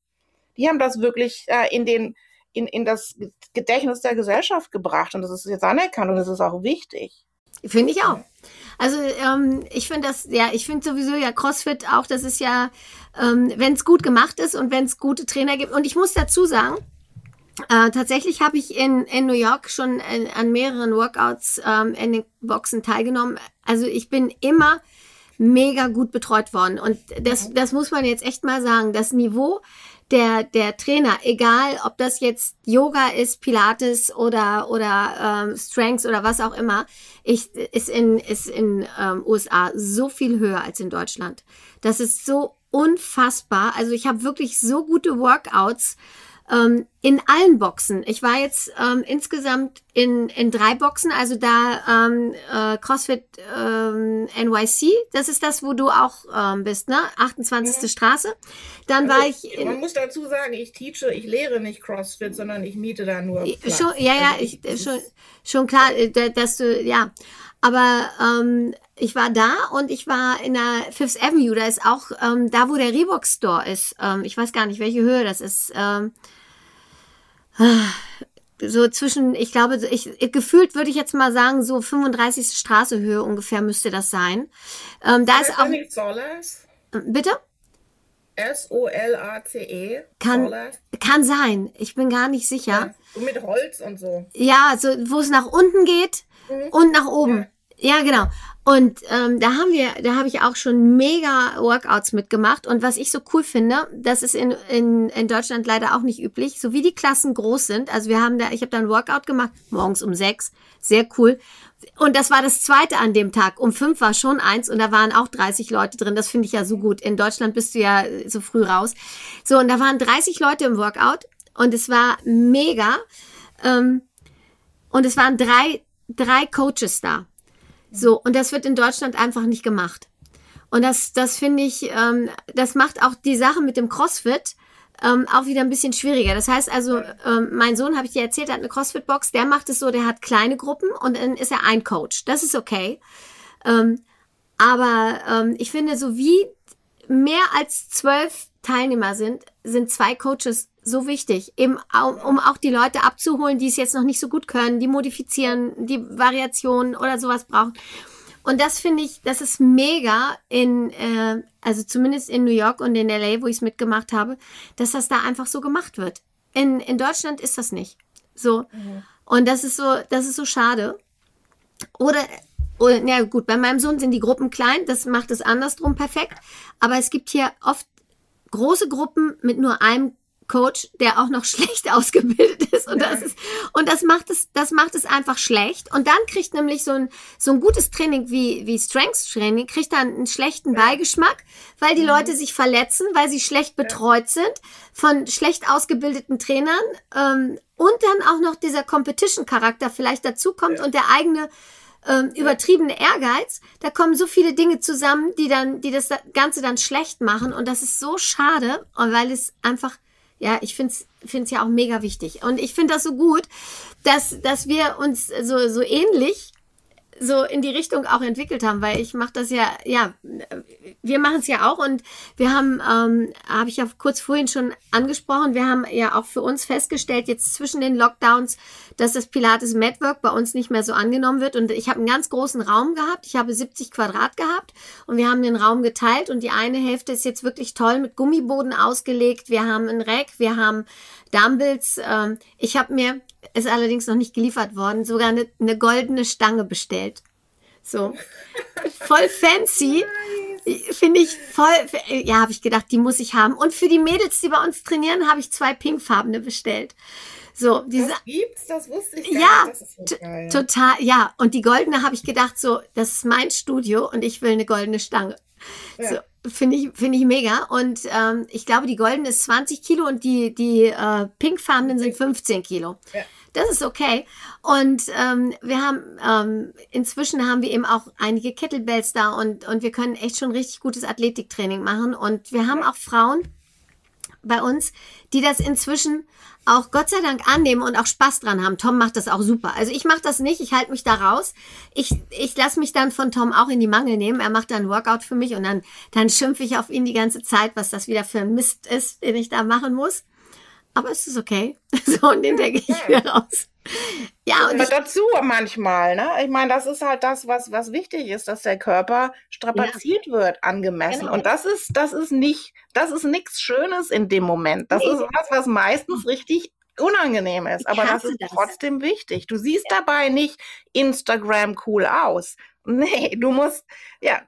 die haben das wirklich äh, in den in, in das Gedächtnis der Gesellschaft gebracht und das ist jetzt anerkannt und das ist auch wichtig. Finde ich auch. Also ähm, ich finde das, ja, ich finde sowieso ja CrossFit auch, das ist ja, ähm, wenn es gut gemacht ist und wenn es gute Trainer gibt. Und ich muss dazu sagen, äh, tatsächlich habe ich in, in New York schon in, an mehreren Workouts ähm, in den Boxen teilgenommen. Also ich bin immer mega gut betreut worden. Und das, das muss man jetzt echt mal sagen. Das Niveau der, der Trainer, egal ob das jetzt Yoga ist, Pilates oder, oder ähm, Strengths oder was auch immer, ich, ist in, ist in ähm, USA so viel höher als in Deutschland. Das ist so unfassbar. Also ich habe wirklich so gute Workouts ähm, in allen Boxen. Ich war jetzt ähm, insgesamt in, in drei Boxen, also da ähm, äh, CrossFit ähm, NYC, das ist das, wo du auch ähm, bist, ne? 28. Ja. Straße. Dann also, war ich. In, man muss dazu sagen, ich teache, ich lehre nicht CrossFit, sondern ich miete da nur. Platz. Schon, ja, ja, also ich, schon, schon klar, äh, dass du, ja. Aber ähm, ich war da und ich war in der Fifth Avenue. Da ist auch ähm, da, wo der Reebok Store ist. Ähm, ich weiß gar nicht, welche Höhe das ist. Ähm, so zwischen, ich glaube, ich, gefühlt würde ich jetzt mal sagen, so 35. Straßehöhe ungefähr müsste das sein. Ähm, da ist auch. Solas? Bitte? S-O-L-A-C-E. Kann, kann sein. Ich bin gar nicht sicher. Ja, mit Holz und so. Ja, so, wo es nach unten geht mhm. und nach oben. Ja, ja genau. Und ähm, da haben wir, da habe ich auch schon mega Workouts mitgemacht. Und was ich so cool finde, das ist in, in, in Deutschland leider auch nicht üblich, so wie die Klassen groß sind. Also wir haben da, ich habe da ein Workout gemacht, morgens um sechs, sehr cool. Und das war das zweite an dem Tag. Um fünf war schon eins und da waren auch 30 Leute drin. Das finde ich ja so gut. In Deutschland bist du ja so früh raus. So, und da waren 30 Leute im Workout und es war mega. Ähm, und es waren drei, drei Coaches da. So, und das wird in Deutschland einfach nicht gemacht. Und das, das finde ich, ähm, das macht auch die Sache mit dem CrossFit ähm, auch wieder ein bisschen schwieriger. Das heißt also, ähm, mein Sohn, habe ich dir erzählt, hat eine CrossFit-Box, der macht es so, der hat kleine Gruppen und dann ist er ein Coach. Das ist okay. Ähm, aber ähm, ich finde, so wie mehr als zwölf Teilnehmer sind, sind zwei Coaches so wichtig, eben um auch die Leute abzuholen, die es jetzt noch nicht so gut können, die modifizieren, die Variationen oder sowas brauchen. Und das finde ich, das ist mega in, äh, also zumindest in New York und in LA, wo ich es mitgemacht habe, dass das da einfach so gemacht wird. In, in Deutschland ist das nicht. So. Mhm. Und das ist so, das ist so schade. Oder, oder, ja gut, bei meinem Sohn sind die Gruppen klein, das macht es andersrum perfekt. Aber es gibt hier oft große Gruppen mit nur einem Coach, der auch noch [LAUGHS] schlecht ausgebildet ist. Und das ist und das macht es das macht es einfach schlecht. Und dann kriegt nämlich so ein so ein gutes Training wie wie Strength Training kriegt dann einen schlechten Beigeschmack, weil die mhm. Leute sich verletzen, weil sie schlecht betreut sind von schlecht ausgebildeten Trainern. Ähm, und dann auch noch dieser Competition Charakter vielleicht dazu kommt ja. und der eigene ähm, übertriebene Ehrgeiz, da kommen so viele Dinge zusammen, die dann, die das Ganze dann schlecht machen. Und das ist so schade, weil es einfach ja, ich finde es ja auch mega wichtig. Und ich finde das so gut, dass, dass wir uns so, so ähnlich so in die Richtung auch entwickelt haben, weil ich mache das ja, ja, wir machen es ja auch und wir haben, ähm, habe ich ja kurz vorhin schon angesprochen, wir haben ja auch für uns festgestellt, jetzt zwischen den Lockdowns, dass das Pilates Network bei uns nicht mehr so angenommen wird und ich habe einen ganz großen Raum gehabt, ich habe 70 Quadrat gehabt und wir haben den Raum geteilt und die eine Hälfte ist jetzt wirklich toll mit Gummiboden ausgelegt, wir haben ein Rack, wir haben Dumbles, ähm, ich habe mir ist allerdings noch nicht geliefert worden, sogar eine, eine goldene Stange bestellt. So, voll fancy. Finde ich voll, ja, habe ich gedacht, die muss ich haben. Und für die Mädels, die bei uns trainieren, habe ich zwei pinkfarbene bestellt. So, diese, das gibt's, das wusste ich ja. So total, ja. Und die goldene habe ich gedacht, so, das ist mein Studio und ich will eine goldene Stange. Ja. So, finde ich, finde ich mega. Und ähm, ich glaube, die goldene ist 20 Kilo und die, die äh, pinkfarbenen sind 15 Kilo. Ja. Das ist okay. Und ähm, wir haben ähm, inzwischen haben wir eben auch einige Kettlebells da und, und wir können echt schon richtig gutes Athletiktraining machen. Und wir haben auch Frauen bei uns, die das inzwischen auch Gott sei Dank annehmen und auch Spaß dran haben. Tom macht das auch super. Also ich mache das nicht, ich halte mich da raus. Ich, ich lasse mich dann von Tom auch in die Mangel nehmen. Er macht dann ein Workout für mich und dann, dann schimpfe ich auf ihn die ganze Zeit, was das wieder für ein Mist ist, den ich da machen muss. aber es ist okay. [LAUGHS] So, und den denke ich wieder raus. Ja, und ich, dazu manchmal, ne? Ich meine, das ist halt das, was, was wichtig ist, dass der Körper strapaziert ja. wird, angemessen. Genau. Und das ist, das ist nicht, das ist nichts Schönes in dem Moment. Das nee. ist was, was meistens richtig unangenehm ist. Aber das ist das. trotzdem wichtig. Du siehst ja. dabei nicht Instagram cool aus. Nee, du musst, ja,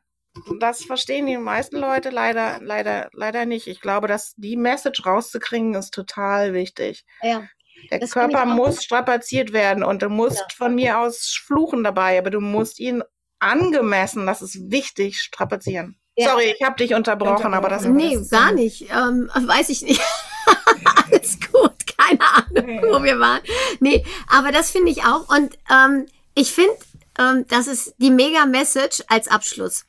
das verstehen die meisten Leute leider, leider, leider nicht. Ich glaube, dass die Message rauszukriegen ist total wichtig. Ja. Der das Körper muss strapaziert werden und du musst ja. von mir aus fluchen dabei, aber du musst ihn angemessen, das ist wichtig, strapazieren. Ja. Sorry, ich habe dich unterbrochen, aber das Nee, das gar nicht. Ähm, weiß ich nicht. [LAUGHS] Alles gut, keine Ahnung, wo wir waren. Nee, aber das finde ich auch. Und ähm, ich finde, ähm, das ist die Mega-Message als Abschluss.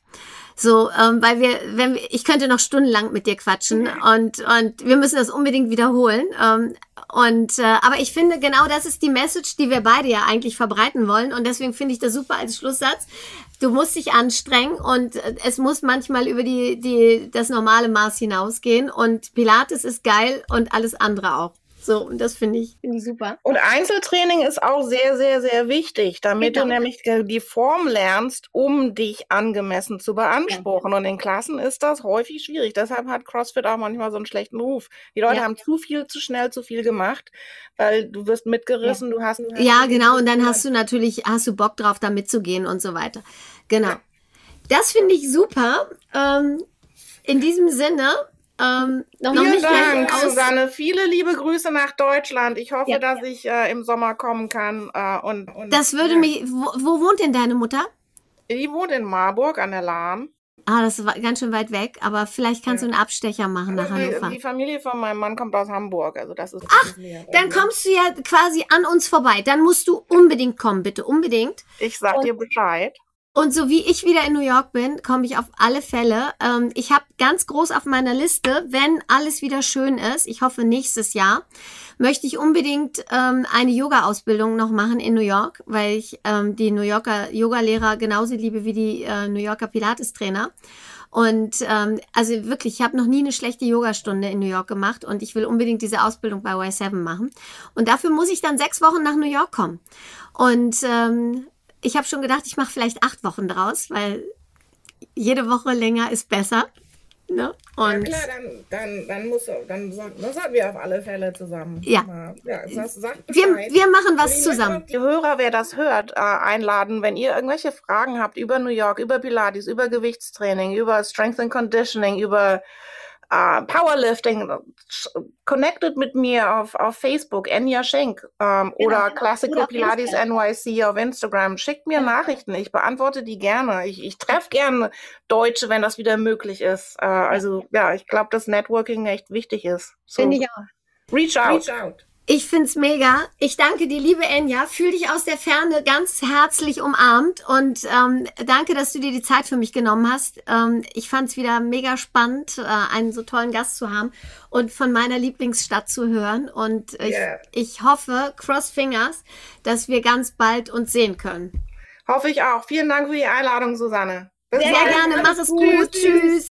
So, ähm, weil wir, wenn wir, ich könnte noch stundenlang mit dir quatschen und und wir müssen das unbedingt wiederholen. Ähm, und äh, aber ich finde genau das ist die Message, die wir beide ja eigentlich verbreiten wollen und deswegen finde ich das super als Schlusssatz. Du musst dich anstrengen und äh, es muss manchmal über die die das normale Maß hinausgehen und Pilates ist geil und alles andere auch. So, und das finde ich, finde ich super. Und Einzeltraining ist auch sehr, sehr, sehr wichtig, damit genau. du nämlich die Form lernst, um dich angemessen zu beanspruchen. Ja. Und in Klassen ist das häufig schwierig. Deshalb hat CrossFit auch manchmal so einen schlechten Ruf. Die Leute ja. haben zu viel, zu schnell, zu viel gemacht, weil du wirst mitgerissen, ja. du hast. Ja, genau. Und dann hast du natürlich, hast du Bock drauf, da mitzugehen und so weiter. Genau. Das finde ich super. Ähm, in diesem Sinne, ähm, Vielen Dank, Susanne. Viele liebe Grüße nach Deutschland. Ich hoffe, ja, dass ja. ich äh, im Sommer kommen kann. Äh, und, und, das würde ja. mich. Wo, wo, wohnt denn deine Mutter? Die wohnt in Marburg an der Lahn. Ah, das ist ganz schön weit weg, aber vielleicht kannst du einen Abstecher machen nach Hannover. Die Familie von meinem Mann kommt aus Hamburg, also das ist. Ach, dann kommst du ja quasi an uns vorbei. Dann musst du unbedingt kommen, bitte, unbedingt. Ich sag und, dir Bescheid. Und so wie ich wieder in New York bin, komme ich auf alle Fälle. Ähm, ich habe ganz groß auf meiner Liste, wenn alles wieder schön ist, ich hoffe nächstes Jahr, möchte ich unbedingt ähm, eine Yoga-Ausbildung noch machen in New York, weil ich ähm, die New Yorker Yoga-Lehrer genauso liebe wie die äh, New Yorker Pilates-Trainer. Und ähm, also wirklich, ich habe noch nie eine schlechte Yogastunde in New York gemacht und ich will unbedingt diese Ausbildung bei Y7 machen. Und dafür muss ich dann sechs Wochen nach New York kommen. Und ähm, ich habe schon gedacht, ich mache vielleicht acht Wochen draus, weil jede Woche länger ist besser. Ne? Und ja klar, dann, dann, dann, muss, dann, sollten, dann sollten wir auf alle Fälle zusammen. Ja. ja das, wir, wir machen was zusammen. Die Hörer, wer das hört, äh, einladen, wenn ihr irgendwelche Fragen habt über New York, über Pilates, über Gewichtstraining, über Strength and Conditioning, über uh, Powerlifting, connected mit mir auf, auf Facebook, Enya Schenk ähm, genau, oder genau. Classical Pilates NYC auf Instagram. Schickt mir ja. Nachrichten, ich beantworte die gerne. Ich, ich treffe gerne Deutsche, wenn das wieder möglich ist. Äh, also ja, ich glaube, dass Networking echt wichtig ist. So, Finde ich auch. Reach out. Reach out. Ich find's mega. Ich danke dir, liebe Enya. Fühl dich aus der Ferne ganz herzlich umarmt und ähm, danke, dass du dir die Zeit für mich genommen hast. Ähm, ich fand's wieder mega spannend, äh, einen so tollen Gast zu haben und von meiner Lieblingsstadt zu hören. Und ich, yeah. ich hoffe, cross fingers, dass wir ganz bald uns sehen können. Hoffe ich auch. Vielen Dank für die Einladung, Susanne. Bis Sehr bald. gerne. Mach es gut. Tschüss.